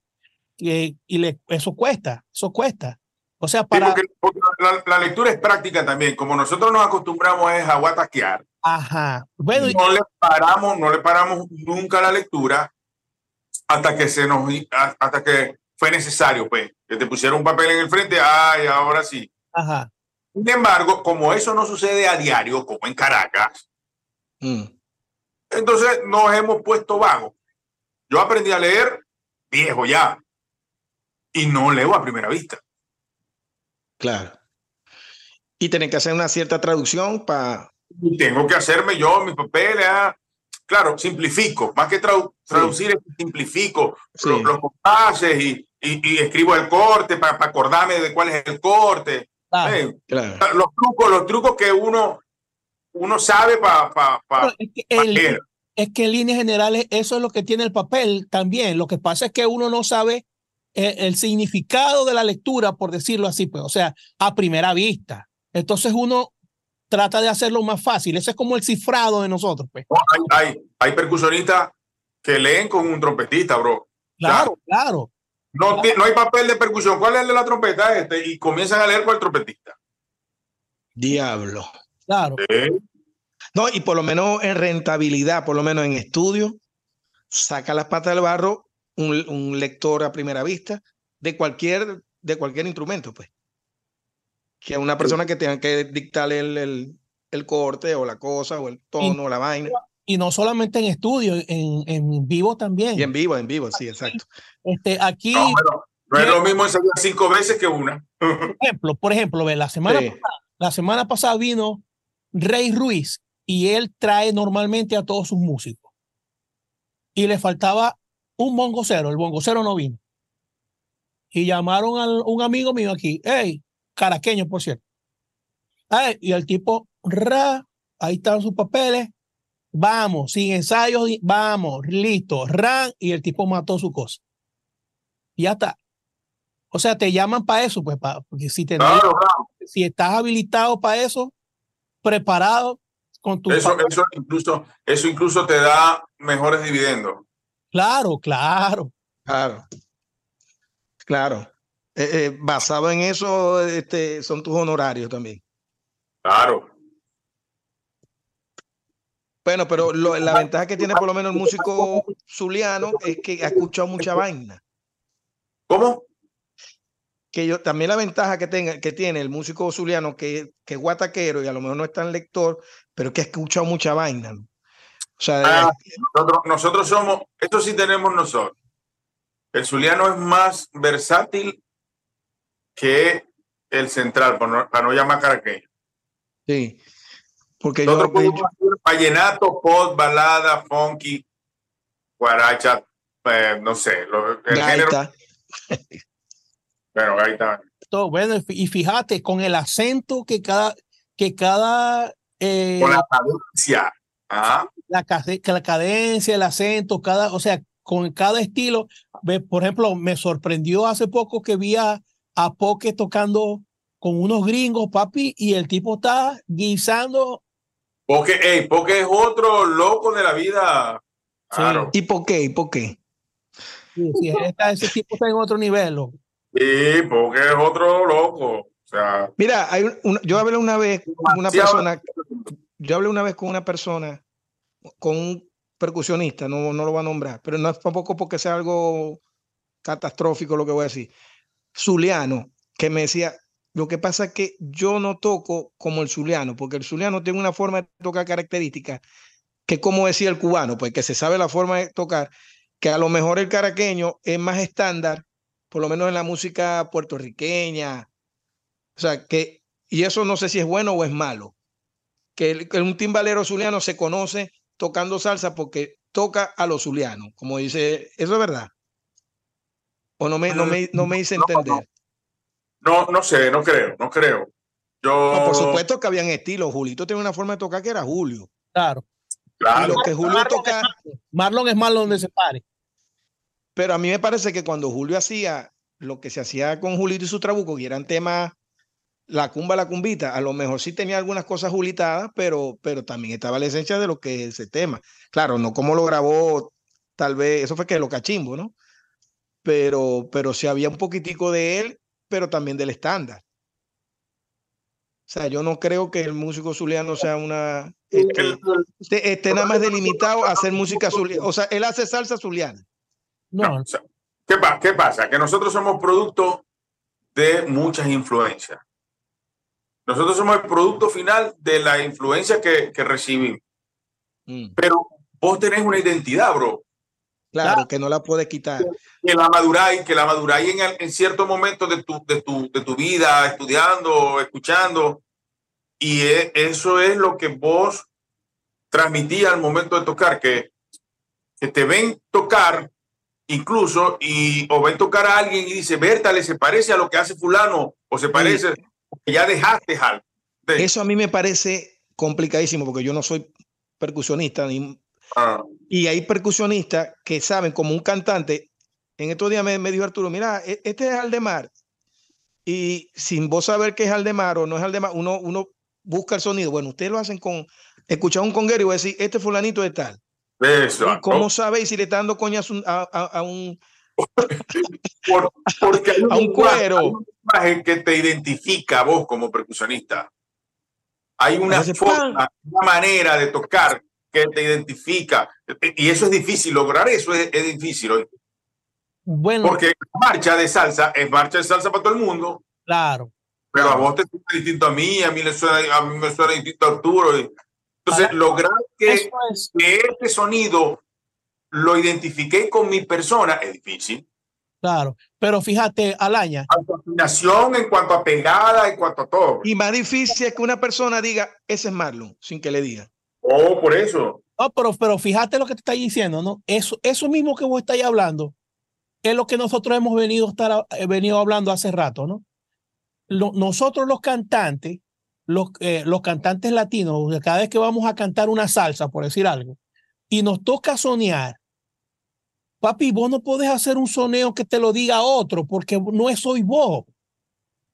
Y, y le, eso cuesta, eso cuesta. O sea, para... la, lectura es práctica también. Como nosotros nos acostumbramos es a guataquear. Ajá. Bueno, no le paramos, no le paramos nunca la lectura hasta que se nos, hasta que fue necesario, pues, que te pusieron un papel en el frente, ay, ahora sí. Ajá. Sin embargo, como eso no sucede a diario, como en Caracas, mm. entonces nos hemos puesto vagos. Yo aprendí a leer viejo ya y no leo a primera vista. Claro. Y tienen que hacer una cierta traducción para... Tengo que hacerme yo mi papel. ¿eh? Claro, simplifico. Más que traducir, simplifico los, compases y, y, escribo el corte para, acordarme de cuál es el corte. Eh, los, trucos, los trucos que uno, uno sabe para... Pa, es que en líneas generales eso es lo que tiene el papel también. Lo que pasa es que uno no sabe eh, el, significado de la lectura, por decirlo así, pues, o sea, a primera vista. Entonces uno trata de hacerlo más fácil. Ese es como el cifrado de nosotros. Pues. hay, hay, percusionistas que leen con un trompetista, bro. Claro, claro. No, no hay papel de percusión. ¿Cuál es el de la trompeta? Este, y comienzan a leer con el trompetista. Diablo. Claro. No, y por lo menos en rentabilidad, por lo menos en estudio, saca las patas del barro un, lector a primera vista de cualquier, de cualquier instrumento, pues. Que una persona que tenga que dictarle el, el, corte o la cosa o el tono o la vaina. Y no solamente en estudio, en, en vivo también. Y en vivo, en vivo, sí, exacto. Este, aquí. No, es lo mismo ensayar cinco veces que una. Por ejemplo, por ejemplo, la semana, pasada, la semana pasada vino Rey Ruiz y él trae normalmente a todos sus músicos. Y le faltaba un bongocero, el bongocero no vino. Y llamaron a un amigo mío aquí, hey, caraqueño, por cierto. y el tipo, ra, ahí están sus papeles, vamos, sin ensayos, vamos, listo, ran, y el tipo mató su cosa. Y ya está. O sea, te llaman para eso, pues, porque si, te si estás habilitado para eso, preparado, eso, eso, incluso, eso incluso te da mejores dividendos. Claro, claro. Claro. Claro. Eh, eh, basado en eso, este, son tus honorarios también. Claro. Bueno, pero la ventaja que tiene por lo menos el músico zuliano es que ha escuchado mucha vaina. ¿Cómo? que yo también la ventaja que, tenga, que tiene el músico zuliano, que, que es guataquero y a lo mejor no es tan lector, pero que ha escuchado mucha vaina. O sea, ah, nosotros, somos, esto sí tenemos nosotros. El zuliano es más versátil que el central, para no, llamar caraqueño. Sí. Porque nosotros yo, podemos vallenato, pop, balada, funky, guaracha, eh, no sé, el género. Pero ahí está. Todo, bueno, y fíjate, con el acento que cada, que cada eh, con la cadencia. La, la, cadencia, el acento, cada, o sea, con cada estilo. Por ejemplo, me sorprendió hace poco que vi a, a Poque tocando con unos gringos, papi, y el tipo está guisando. Porque, hey, Poque es otro loco de la vida. Claro. ¿Y por qué? ¿Y por qué? Sí, sí, ese tipo está en otro nivel. Sí, porque es otro loco. O sea, Mira, hay yo hablé una vez con una persona, yo hablé una vez con una persona, con un percusionista, no, no lo voy a nombrar, pero no es tampoco porque sea algo catastrófico lo que voy a decir. Zuliano, que me decía, lo que pasa es que yo no toco como el zuliano, porque el zuliano tiene una forma de tocar característica que como decía el cubano, pues que se sabe la forma de tocar, que a lo mejor el caraqueño es más estándar por lo menos en la música puertorriqueña. O sea, que, y eso no sé si es bueno o es malo, que, un timbalero zuliano se conoce tocando salsa porque toca a los zulianos, como dice, ¿eso es verdad? ¿O no me, no me, no me hice entender? No, no, sé, no creo, no creo. Yo... por supuesto que habían estilos. Julito tiene una forma de tocar que era Julio. Claro. Claro. que Julio toca. Marlon es malo donde se pare. Pero a mí me parece que cuando Julio hacía lo que se hacía con Julito y su trabuco, que eran temas, la cumba, la cumbita, a lo mejor sí tenía algunas cosas julitadas, pero, pero también estaba la esencia de lo que es ese tema. Claro, no como lo grabó, tal vez, eso fue que lo cachimbo, ¿no? Pero, pero si había un poquitico de él pero también del estándar. O sea, yo no creo que el músico zuliano sea una. Este, esté, nada más delimitado a hacer música zuliana. O sea, él hace salsa zuliana. No. ¿qué, ¿Qué pasa? Que nosotros somos producto de muchas influencias. Nosotros somos el producto final de la influencia que, que recibimos. Mm. Pero vos tenés una identidad, bro. Claro, que no la puedes quitar. Que la maduráis, que la maduráis en, en ciertos momentos de tu, de, tu, de tu vida, estudiando, escuchando. Y e, eso es lo que vos transmitís al momento de tocar, que, que te ven tocar incluso y o ven tocar a alguien y dice, Bertale, se parece a lo que hace fulano o se parece, ya dejaste algo. Eso a mí me parece complicadísimo porque yo no soy percusionista ni Ah. Y hay percusionistas que saben, como un cantante, en estos días me, dijo Arturo, mira, e, este es Aldemar. Y sin vos saber qué es Aldemar o no es Aldemar, uno, uno busca el sonido. Bueno, ustedes lo hacen con, escuchar un conguero y voy a decir, este fulanito es tal. ¿Cómo sabéis si le está dando coñas a, a, un... porque hay un, a un cuero. Imagen que te identifica a vos como percusionista. Hay una forma, una manera de tocar que te identifica. Y eso es difícil, lograr eso es, difícil hoy. Bueno. Porque marcha de salsa es marcha de salsa para todo el mundo. Claro. Pero a vos te suena distinto a mí, a mí, le suena, a mí me suena distinto a Arturo. Entonces, lograr que, que este sonido lo identifique con mi persona es difícil. Claro, pero fíjate, Alaña. Afinación en cuanto a pegada, en cuanto a todo. Y más difícil es que una persona diga, ese es Marlon, sin que le diga. Oh, por eso. No, pero, pero fíjate lo que te está diciendo, ¿no? Eso, eso mismo que vos estáis hablando es lo que nosotros hemos venido, estar, eh, venido hablando hace rato, ¿no? nosotros los cantantes, los, eh, los cantantes latinos, cada vez que vamos a cantar una salsa, por decir algo, y nos toca soñar, papi, vos no podés hacer un soneo que te lo diga otro, porque no es soy vos.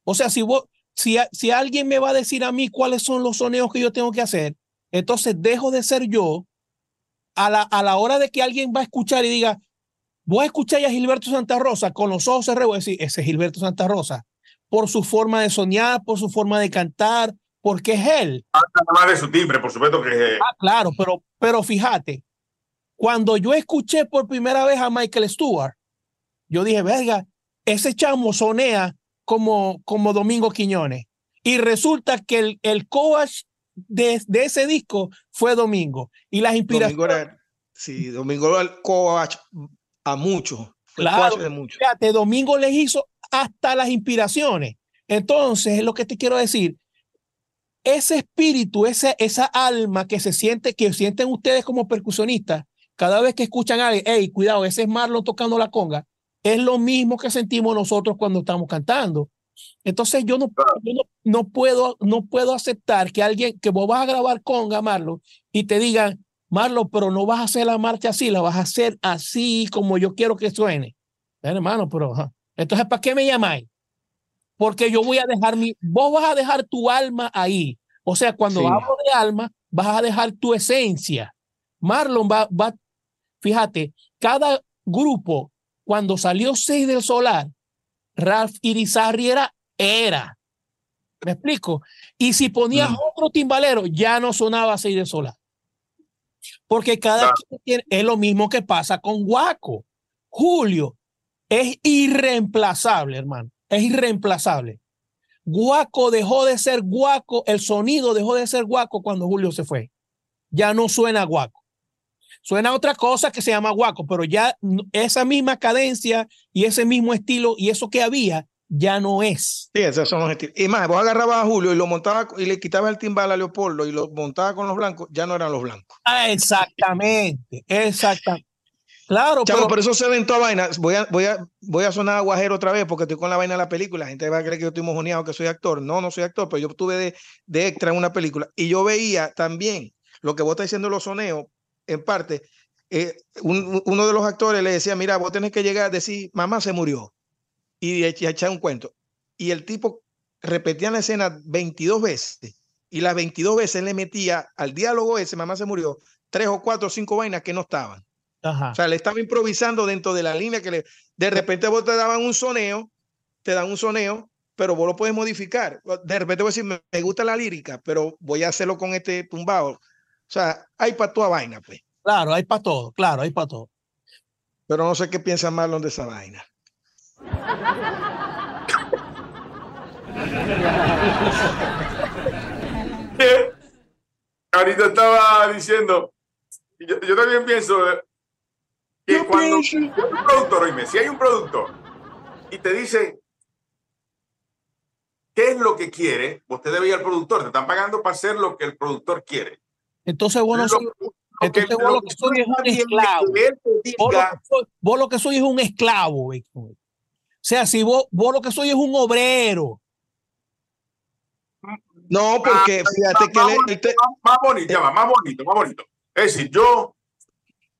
O sea, si vos, si, si alguien me va a decir a mí cuáles son los soneos que yo tengo que hacer, entonces dejo de ser yo a la, a la hora de que alguien va a escuchar y diga, voy a escuchar a Gilberto Santa Rosa con los ojos cerrados, voy a decir, ese es Gilberto Santa Rosa, por su forma de soñar, por su forma de cantar, porque es él. Más de su timbre, por supuesto que es Ah, claro, pero, pero fíjate, cuando yo escuché por primera vez a Michael Stewart, yo dije, verga, ese chamo sonea como, como Domingo Quiñones. Y resulta que el, el coach de, ese disco fue Domingo. Y las inspiraciones. sí, Domingo el coach a muchos. Claro, de muchos. Fíjate, Domingo les hizo hasta las inspiraciones. Entonces, lo que te quiero decir, ese espíritu, esa, esa alma que se siente, que sienten ustedes como percusionistas, cada vez que escuchan a alguien, hey, cuidado, ese es Marlon tocando la conga, es lo mismo que sentimos nosotros cuando estamos cantando. Entonces yo no, no, puedo, no puedo aceptar que alguien, que vos vas a grabar con Marlon y te digan, Marlon, pero no vas a hacer la marcha así, la vas a hacer así como yo quiero que suene. hermano, pero entonces, ¿para qué me llamáis? Porque yo voy a dejar mi, vos vas a dejar tu alma ahí. O sea, cuando hablo de alma, vas a dejar tu esencia. Marlon va, va, fíjate, cada grupo, cuando salió seis del solar, Ralph Irizarri era, era. ¿Me explico? Y si ponías mm. otro timbalero, ya no sonaba así de sola. Porque cada quien tiene, es lo mismo que pasa con Guaco. Julio es irreemplazable, hermano. Es irreemplazable. Guaco dejó de ser guaco, el sonido dejó de ser guaco cuando Julio se fue. Ya no suena guaco. Suena otra cosa que se llama guaco, pero ya esa misma cadencia y ese mismo estilo y eso que había ya no es. Sí, esos son los estilos. Y más, vos agarrabas a Julio y lo montaba y le quitabas el timbal a Leopoldo y lo montaba con los blancos, ya no eran los blancos. Ah, exactamente, exactamente. Claro, pero... por eso se ven toda vaina. Voy a, voy, a, voy a sonar guajero otra vez porque estoy con la vaina de la película. La gente va a creer que yo estoy mojoneado, que soy actor. No, no soy actor, pero yo estuve de, de extra en una película y yo veía también lo que vos estás diciendo los soneos, en parte, eh, uno de los actores le decía, mira, vos tenés que llegar a decir, mamá se murió, y, echar un cuento. Y el tipo repetía la escena 22 veces, y las 22 veces le metía al diálogo ese, mamá se murió, tres o cuatro o cinco vainas que no estaban. O sea, le estaba improvisando dentro de la línea que le, de repente vos te daban un soneo te dan un soneo, pero vos lo puedes modificar. De repente voy a decir, me, gusta la lírica, pero voy a hacerlo con este tumbado. O sea, hay para toda vaina, pues. Claro, hay para todo, claro, hay para todo. Pero no sé qué piensa Marlon de esa vaina. Ahorita estaba diciendo, yo, también pienso eh, que cuando hay un productor, si hay un productor y te dice qué es lo que quiere, usted debe ir al productor, te están pagando para hacer lo que el productor quiere. Entonces, bueno, entonces vos lo que soy es un esclavo. Vos lo que soy es un esclavo, O sea, si vos, vos lo que soy es un obrero. No, porque ah, fíjate que... Más, bonito, más bonito, más bonito. Es decir, yo,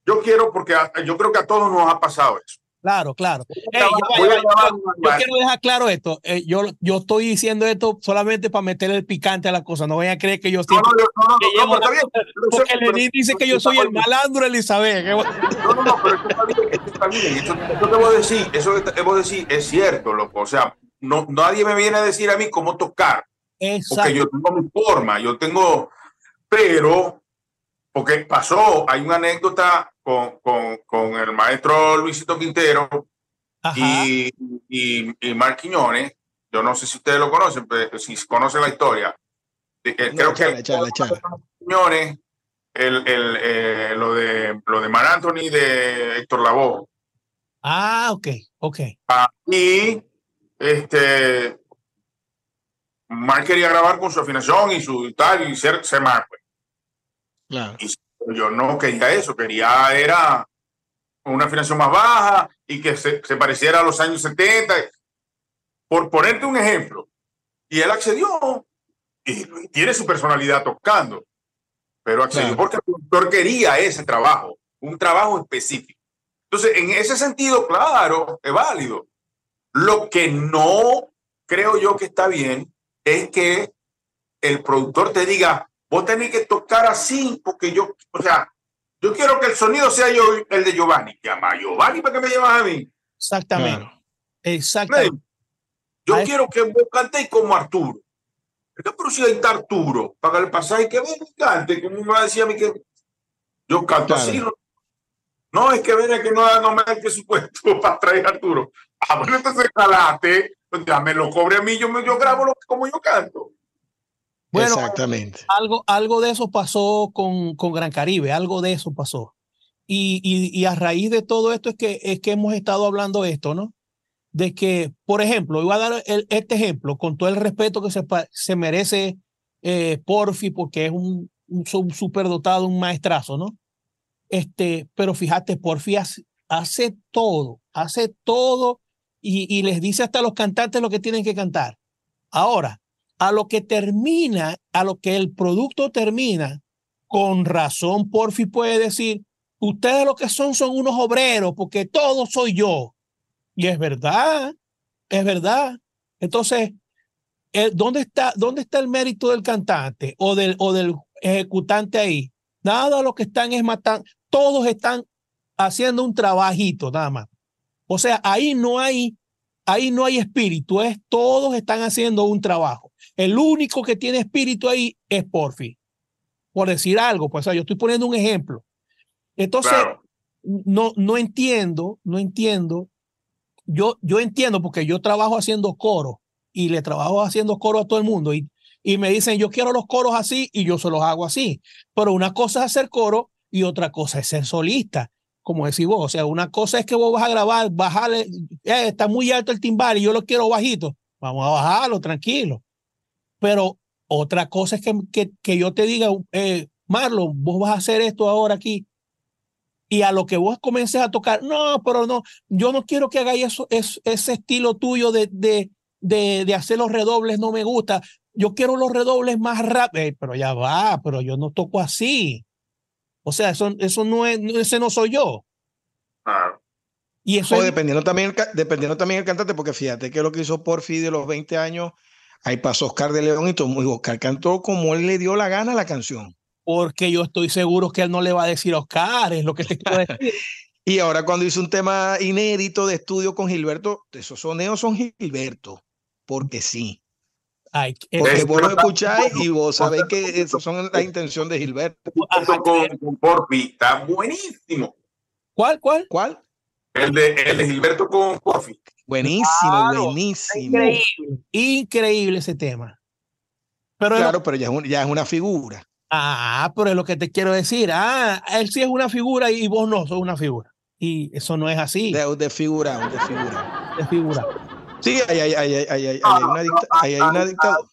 yo quiero, porque yo creo que a todos nos ha pasado eso. Claro, claro. yo, quiero dejar claro esto. Eh, yo, yo estoy diciendo esto solamente para meter el picante a la cosa. No vayan a creer que yo estoy. No, no, no, Porque Lenín dice que yo soy el malandro Elizabeth. No, no, no, pero eso está bien. Eso, te voy a decir, eso a decir es cierto, loco. O sea, no, nadie me viene a decir a mí cómo tocar. Exacto. Porque yo tengo mi forma, yo tengo. Pero porque pasó, hay una anécdota con, con, con el maestro Luisito Quintero y, y, y Mark Quiñones. Yo no sé si ustedes lo conocen, pero si conocen la historia. creo que Quiñones, el, el, eh, lo de lo de Mar Anthony de Héctor Lavoe. Ah, ok, ok. Ah, y este Mark quería grabar con su afinación y su tal y ser, ser Mark. Pues. Y yo no quería eso, quería era una afinación más baja y que se, pareciera a los años 70. Por ponerte un ejemplo. Y él accedió y tiene su personalidad tocando, pero accedió porque el productor quería ese trabajo, un trabajo específico. Entonces, en ese sentido, claro, es válido. Lo que no creo yo que está bien es que el productor te diga, vos tenés que tocar así, porque yo, o sea, yo quiero que el sonido sea yo el de Giovanni. Llama a Giovanni para que me llevas a mí. Exactamente. Exactamente. Yo quiero que vos cantéis como Arturo. Pero si hay Arturo, para el pasaje que ven cante, como me va a a mí que yo canto así. No, es que ven que no, no me da el presupuesto para traer a Arturo. Ah, bueno, entonces calate, pues ya me lo cobre a mí, yo, yo grabo lo, como yo canto. Bueno, Exactamente. Algo, algo de eso pasó con, con Gran Caribe, algo de eso pasó. Y, y, a raíz de todo esto es que, es que hemos estado hablando esto, ¿no? De que, por ejemplo, iba a dar este ejemplo con todo el respeto que se, se merece eh, Porfi, porque es un, un, superdotado, un maestrazo, ¿no? Este, pero fíjate, Porfi hace, hace todo, hace todo y, y les dice hasta a los cantantes lo que tienen que cantar. Ahora, a lo que termina, a lo que el producto termina, con razón Porfi puede decir, ustedes lo que son son unos obreros, porque todo soy yo. Y es verdad, es verdad. Entonces, ¿dónde, está, ¿dónde está el mérito del cantante o del, o del ejecutante ahí? Nada, lo que están es matando, todos están haciendo un trabajito, nada más. O sea, ahí no hay, ahí no hay espíritu, es todos están haciendo un trabajo. El único que tiene espíritu ahí es Porfi. Por decir algo, pues yo estoy poniendo un ejemplo. Entonces, no, no entiendo, no entiendo. Yo, yo entiendo porque yo trabajo haciendo coro y le trabajo haciendo coro a todo el mundo y, y me dicen, yo quiero los coros así y yo se los hago así. Pero una cosa es hacer coro y otra cosa es ser solista como decís vos. O sea, una cosa es que vos vas a grabar, bajarle, eh, está muy alto el timbal y yo lo quiero bajito. Vamos a bajarlo, tranquilo. Pero otra cosa es que, que, que yo te diga, eh, Marlon, vos vas a hacer esto ahora aquí. Y a lo que vos comences a tocar, no, pero no, yo no quiero que hagáis eso, ese estilo tuyo de, de, de, de, hacer los redobles, no me gusta. Yo quiero los redobles más rápido, pero ya va, pero yo no toco así. O sea, eso, eso no es, ese no soy yo. Y eso dependiendo, también, dependiendo también el cantante, porque fíjate que lo que hizo Porfi de los 20 años Ahí pasó Oscar de León y todo, Oscar cantó como él le dio la gana a la canción. Porque yo estoy seguro que él no le va a decir a Oscar, es lo que te quiero decir. Y ahora cuando hizo un tema inédito de estudio con Gilberto, esos soneos son Gilberto, porque sí. Ay, porque vos lo escucháis y vos sabéis que esas son la intención de Gilberto. Con, Porfi, está buenísimo. ¿Cuál, cuál? ¿Cuál? El de, el de Gilberto con Porfi. Buenísimo, buenísimo. Increíble, increíble ese tema. Pero claro, pero ya es, ya es una figura. Ah, pero es lo que te quiero decir. Ah, él sí es una figura y vos no sos una figura. Y eso no es así. De, de figura, de figura. De figura. Sí, hay, hay, hay, hay, hay, una, dictadura.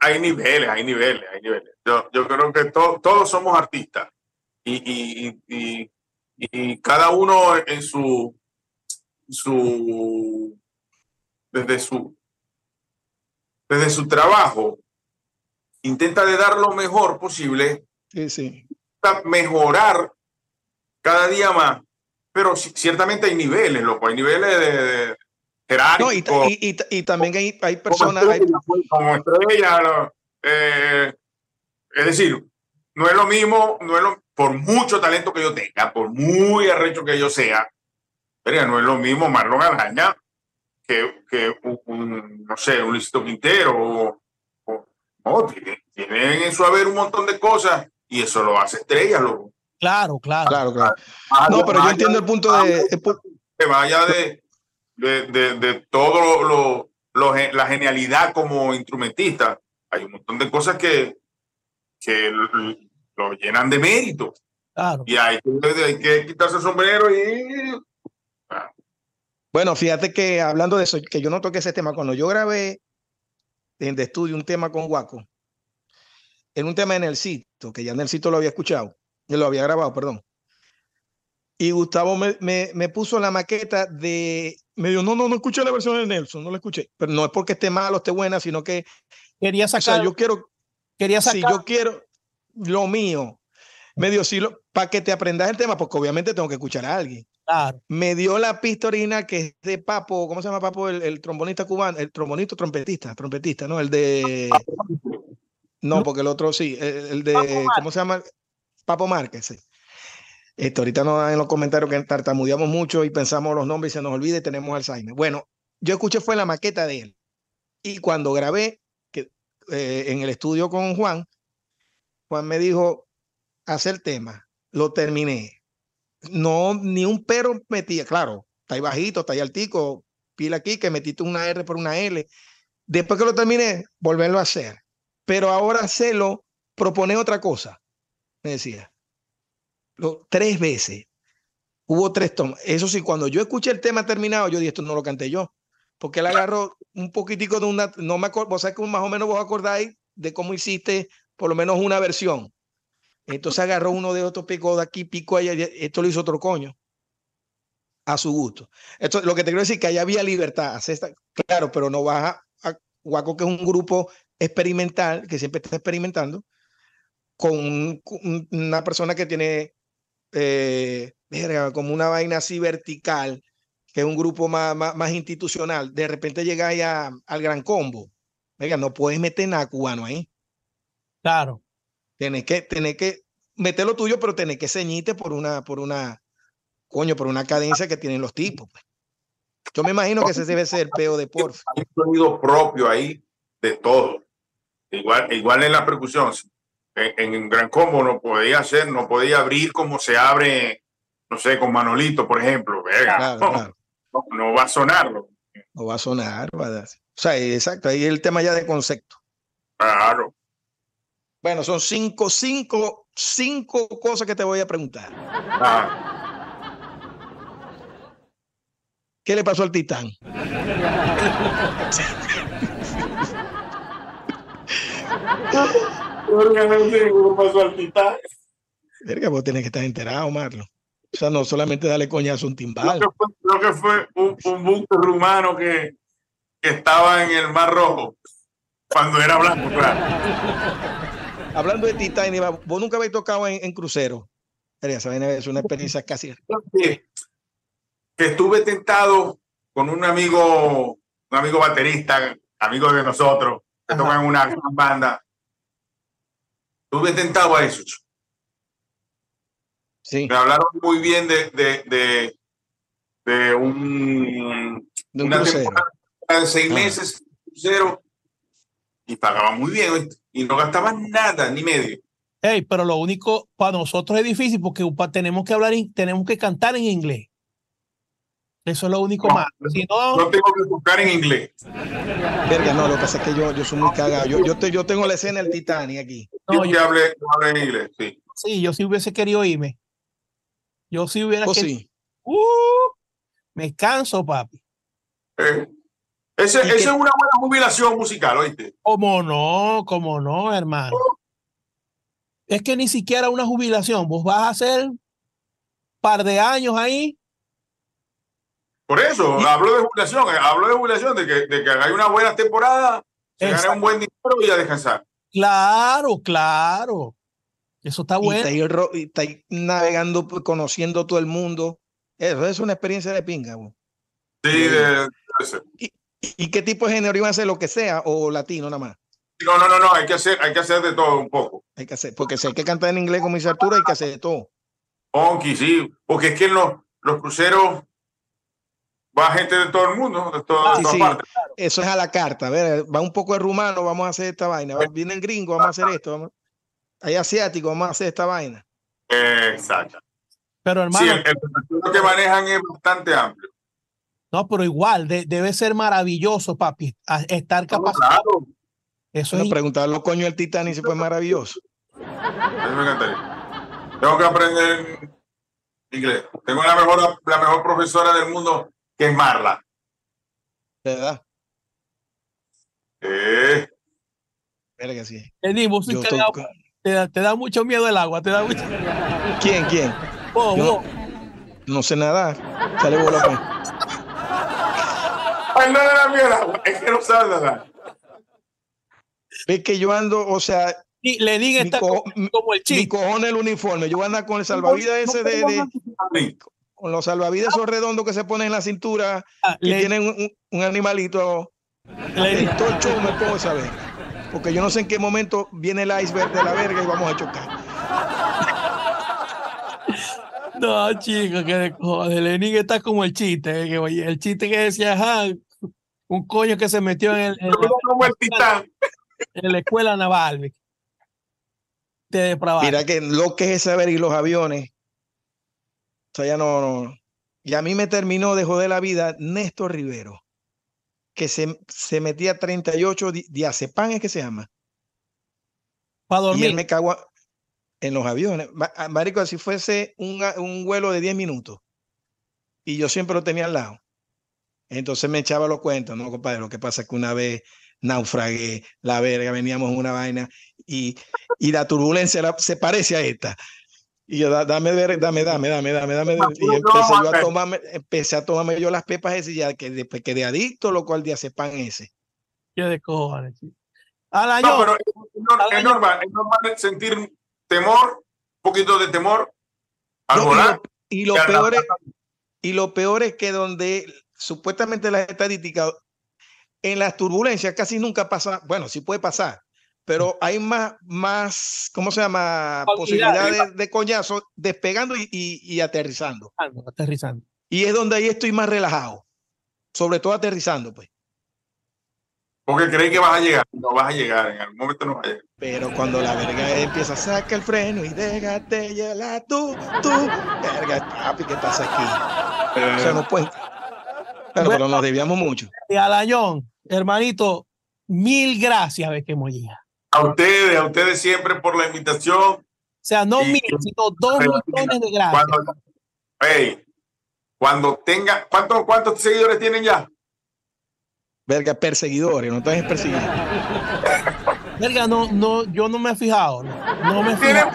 Hay, niveles, hay niveles, hay niveles. Yo, yo creo que todos somos artistas y, y, y, y, cada uno en su, su, desde su, desde su trabajo intenta de dar lo mejor posible. Sí, sí. Mejorar cada día más. Pero ciertamente hay niveles, loco, hay niveles de, no, y, y, y, también hay, hay personas. Como estrella, eh, es decir, no es lo mismo, no es lo, por mucho talento que yo tenga, por muy arrecho que yo sea, pero no es lo mismo Marlon Araña que, que un, no sé, un Luisito Quintero. O, no, tienen en su haber un montón de cosas y eso lo hace estrella, loco. Claro, claro. Claro, claro. No, pero yo entiendo el punto de. Que vaya de, de, de, de todo lo, lo, la genialidad como instrumentista. Hay un montón de cosas que, que lo, llenan de mérito. Claro. Y hay, hay, que quitarse el sombrero y... Bueno, fíjate que hablando de eso, que yo no toqué ese tema, cuando yo grabé en de estudio un tema con Guaco, en un tema en el sitio, que ya en el sitio lo había escuchado, lo había grabado, perdón. Y Gustavo me, me, me puso la maqueta de me dijo, no, no, no escuché la versión de Nelson, no la escuché. Pero no es porque esté malo, esté buena, sino que quería sacar. O sea, yo quiero. Quería sacar. Si yo quiero lo mío, me dio sí, para que te aprendas el tema, porque obviamente tengo que escuchar a alguien. Claro. Me dio la pista original que es de Papo, ¿cómo se llama Papo? El, trombonista cubano, el trombonista trompetista, trompetista, ¿no? El de. No, porque el otro sí, el, de. ¿Cómo se llama? Papo Márquez, sí. Esto, ahorita nos en los comentarios que tartamudeamos mucho y pensamos los nombres y se nos olvida y tenemos Alzheimer. Bueno, yo escuché fue la maqueta de él. Y cuando grabé que, eh, en el estudio con Juan, Juan me dijo, hace el tema, lo terminé. No, ni un pero metía, claro, está ahí bajito, está ahí altico, pila aquí, que metiste una R por una L. Después que lo terminé, volverlo a hacer. Pero ahora hacerlo, propone otra cosa, me decía tres veces. Hubo tres tomas. Eso sí, cuando yo escuché el tema terminado, yo dije, esto no lo canté yo. Porque él agarró un poquitico de una, no me acuerdo, vos sabés que más o menos vos acordáis de cómo hiciste por lo menos una versión. Entonces agarró uno de otro, picó de aquí, picó allá, esto lo hizo otro coño. A su gusto. Esto, lo que te quiero decir que allá había libertad. claro, pero no vas a, Guaco, que es un grupo experimental, que siempre está experimentando, con una persona que tiene eh, como una vaina así vertical, que es un grupo más, más, institucional, de repente llegáis al gran combo. Venga, no puedes meter nada cubano ahí. Claro. Tienes que, tenés que meter lo tuyo, pero tenés que ceñirte por una, por una, coño, por una cadencia que tienen los tipos. Pues. Yo me imagino que ese debe ser el peo de por Hay un sonido propio ahí de todo. Igual, igual en la percusión en, en Gran Combo no podía hacer, no podía abrir como se abre, no sé, con Manolito, por ejemplo. no, va a sonarlo. No va a sonar, va O sea, exacto, ahí el tema ya de concepto. Claro. Bueno, son cinco, cinco, cinco cosas que te voy a preguntar. Ah. ¿Qué le pasó al Titán? pasó al titán. Verga, vos tenés que estar enterado, Marlo. O sea, no solamente darle coñazo a un timbal. Creo que fue, un, un buque rumano que, que, estaba en el Mar Rojo cuando era blanco, claro. Hablando de Titán, vos nunca habéis tocado en, crucero. Es una experiencia casi. Que estuve tentado con un amigo, un amigo baterista, amigo de nosotros, que toca en una banda Tuve tentado a eso. Sí. Me hablaron muy bien de, de, de un, de una temporada de seis meses, crucero, y pagaban muy bien y no gastaban nada, ni medio. Hey, pero lo único para nosotros es difícil porque tenemos que hablar, tenemos que cantar en inglés. Eso es lo único más. Si no, no, tengo que tocar en inglés. Verga, no, lo que pasa es que yo, yo soy muy cagado. Yo, yo, te, yo tengo la escena del Titanic aquí. No, yo, hablé, en inglés, sí. Sí, yo sí hubiese querido irme. Yo sí hubiera oh, querido. Sí. Uh, me canso, papi. Eh, esa es una buena jubilación musical, ¿oíste? ¿Cómo no? ¿Cómo no, hermano? Es que ni siquiera una jubilación. Vos vas a hacer un par de años ahí por eso, hablo de jubilación, eh, hablo de jubilación, de que, de que hay una buena temporada, se gane un buen dinero y a descansar. Claro, claro. Eso está bueno. Y está, navegando, pues, conociendo todo el mundo. Eso es una experiencia de pinga. Sí, de, ¿Y, ¿Y, qué tipo de género iba a ser lo que sea o latino nada más? No, no, no, no, hay que hacer, hay que hacer de todo un poco. Hay que hacer, porque si hay que cantar en inglés como dice Arturo, hay que hacer de todo. Onky, sí, porque es que los, los cruceros va gente de todo el mundo, de todas, partes. Eso es a la carta. A ver, va un poco de rumano, vamos a hacer esta vaina. Vienen gringos, vamos a hacer esto. Hay asiáticos, vamos a hacer esta vaina. Exacto. Pero hermano. Sí, el, que manejan es bastante amplio. No, pero igual, debe ser maravilloso, papi, estar capacitado. claro. Eso es. Preguntar los coños del Titanic si fue maravilloso. Eso me encantaría. Tengo que aprender inglés. Tengo la mejor, la mejor profesora del mundo que es Marla. ¿Verdad? Eh. Verga, sí. Eddie, vos te, da, te, da, te, da, mucho miedo el agua, te da mucho... ¿Quién, quién? Vos, vos. No sé nadar. Sale bola pues. No le da miedo el agua, es que no sabe nadar. Ves que yo ando, o sea, y le diga está como, como, el chico. Mi cojones el uniforme. Yo voy a andar con el salvavidas ese de, de, con los salvavidas esos redondos que se ponen en la cintura, ah, que tienen un, animalito. Le, todo el me pongo esa verga. Porque yo no sé en qué momento viene el iceberg de la verga y vamos a chocar. No, chicos, que de cojones. Lenin está como el chiste, eh, el chiste que decía, ajá, un coño que se metió en, el, en, la, en la escuela naval. Mira que lo que es saber y los aviones sea, ya no, Y a mí me terminó de joder la vida Néstor Rivero, que se, se metía 38 diazepam, ¿es que se llama? Para dormir. Y él me cagó en los aviones. Ah, marico, si fuese un, un vuelo de 10 minutos. Y yo siempre lo tenía al lado. Entonces me echaba los cuentos, ¿no, compadre? Lo que pasa es que una vez naufragué, la verga, veníamos en una vaina y, y la turbulencia se parece a esta. Y yo, dame, dame, dame, dame, dame, dame. Y empecé yo a tomarme, empecé a tomarme yo las pepas ese ya que después quedé adicto, lo cual día sepan ese. Qué de cojones. No, pero es, normal, es normal sentir temor, un poquito de temor al volar. Y lo, peor es, y lo peor es que donde supuestamente las estadísticas en las turbulencias casi nunca pasa, bueno, sí puede pasar, pero hay más, más ¿cómo se llama? Posibilidades de, coñazo despegando y, y, aterrizando. Aterrizando. Y es donde ahí estoy más relajado, sobre todo aterrizando, pues. Porque crees que vas a llegar, no vas a llegar, en algún momento no vas a llegar. Pero cuando la verga empieza a sacar el freno y déjate llevar tú, tú, verga, papi, ¿qué pasa aquí? o sea, no Pero, pero nos debíamos mucho. Y Alañón, hermanito, mil gracias, ve que mollía. A ustedes, a ustedes siempre por la invitación. O sea, no mil, sino dos millones de gracias. Cuando, hey, cuando tenga, ¿cuántos, ¿cuántos seguidores tienen ya? Verga, perseguidores, no estás perseguido. Verga, no, no, yo no me he fijado. No, me he fijado.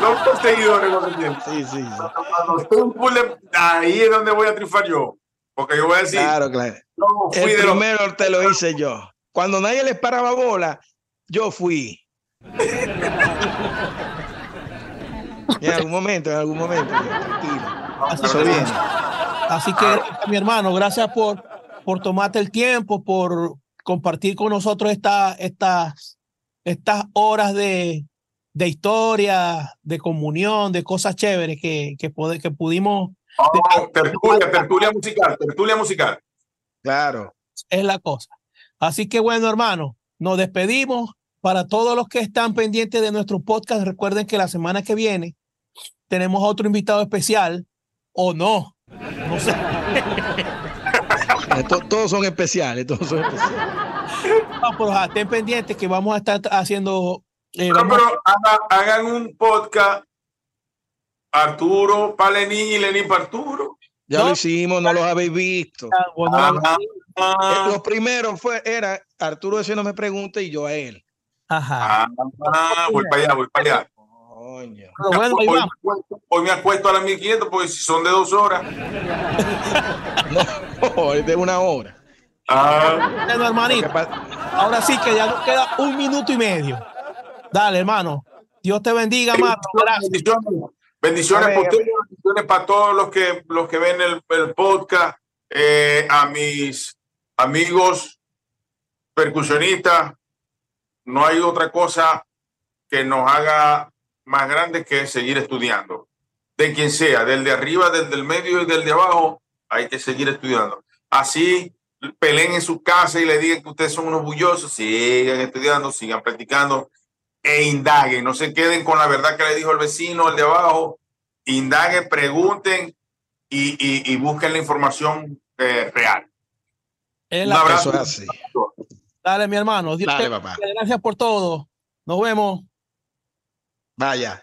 Los seguidores lo que tienen. Sí, sí. ahí es donde voy a triunfar yo. Porque yo voy a decir. Claro, claro. el primero te lo hice yo. Cuando nadie les paraba bola, yo fui. en algún momento, en algún momento. Así, Así que, mi hermano, gracias por, por tomarte el tiempo, por compartir con nosotros esta, estas, estas horas de, de historia, de comunión, de cosas chéveres que, que, que pudimos Oh, tertulia, tertulia musical, tertulia musical. Claro. Es la cosa. Así que bueno, hermano, nos despedimos. Para todos los que están pendientes de nuestro podcast, recuerden que la semana que viene tenemos otro invitado especial o no. No sé. todos son especiales, todos son especiales. No, pero estén pendientes que vamos a estar haciendo. Eh, pero hagan, un podcast Arturo para Lenín y Lenín para Arturo. Ya lo hicimos, no los habéis visto. Ah, ah. Los primeros fue, era Arturo ese no me pregunte y yo a él. Ajá. Ah, voy para allá, voy para allá. hoy, me acuesto a las 1500 porque si son de dos horas. no, es de una hora. Ah. hermanito. Ahora sí que ya nos queda un minuto y medio. Dale, hermano. Dios te bendiga, hermano. Bendiciones, bendiciones, bendiciones para todos los que, los que ven el, el podcast, eh, a mis amigos percusionistas, no hay otra cosa que nos haga más grandes que seguir estudiando. De quien sea, del de arriba, del del medio y del de abajo, hay que seguir estudiando. Así peleen en su casa y le digan que ustedes son unos bullosos, sigan estudiando, sigan practicando e indaguen. No se queden con la verdad que le dijo el vecino, el de abajo. Indaguen, pregunten y, busquen la información eh, real. Un abrazo. Dale, mi hermano. Dale, papá. Gracias por todo. Nos vemos. Vaya.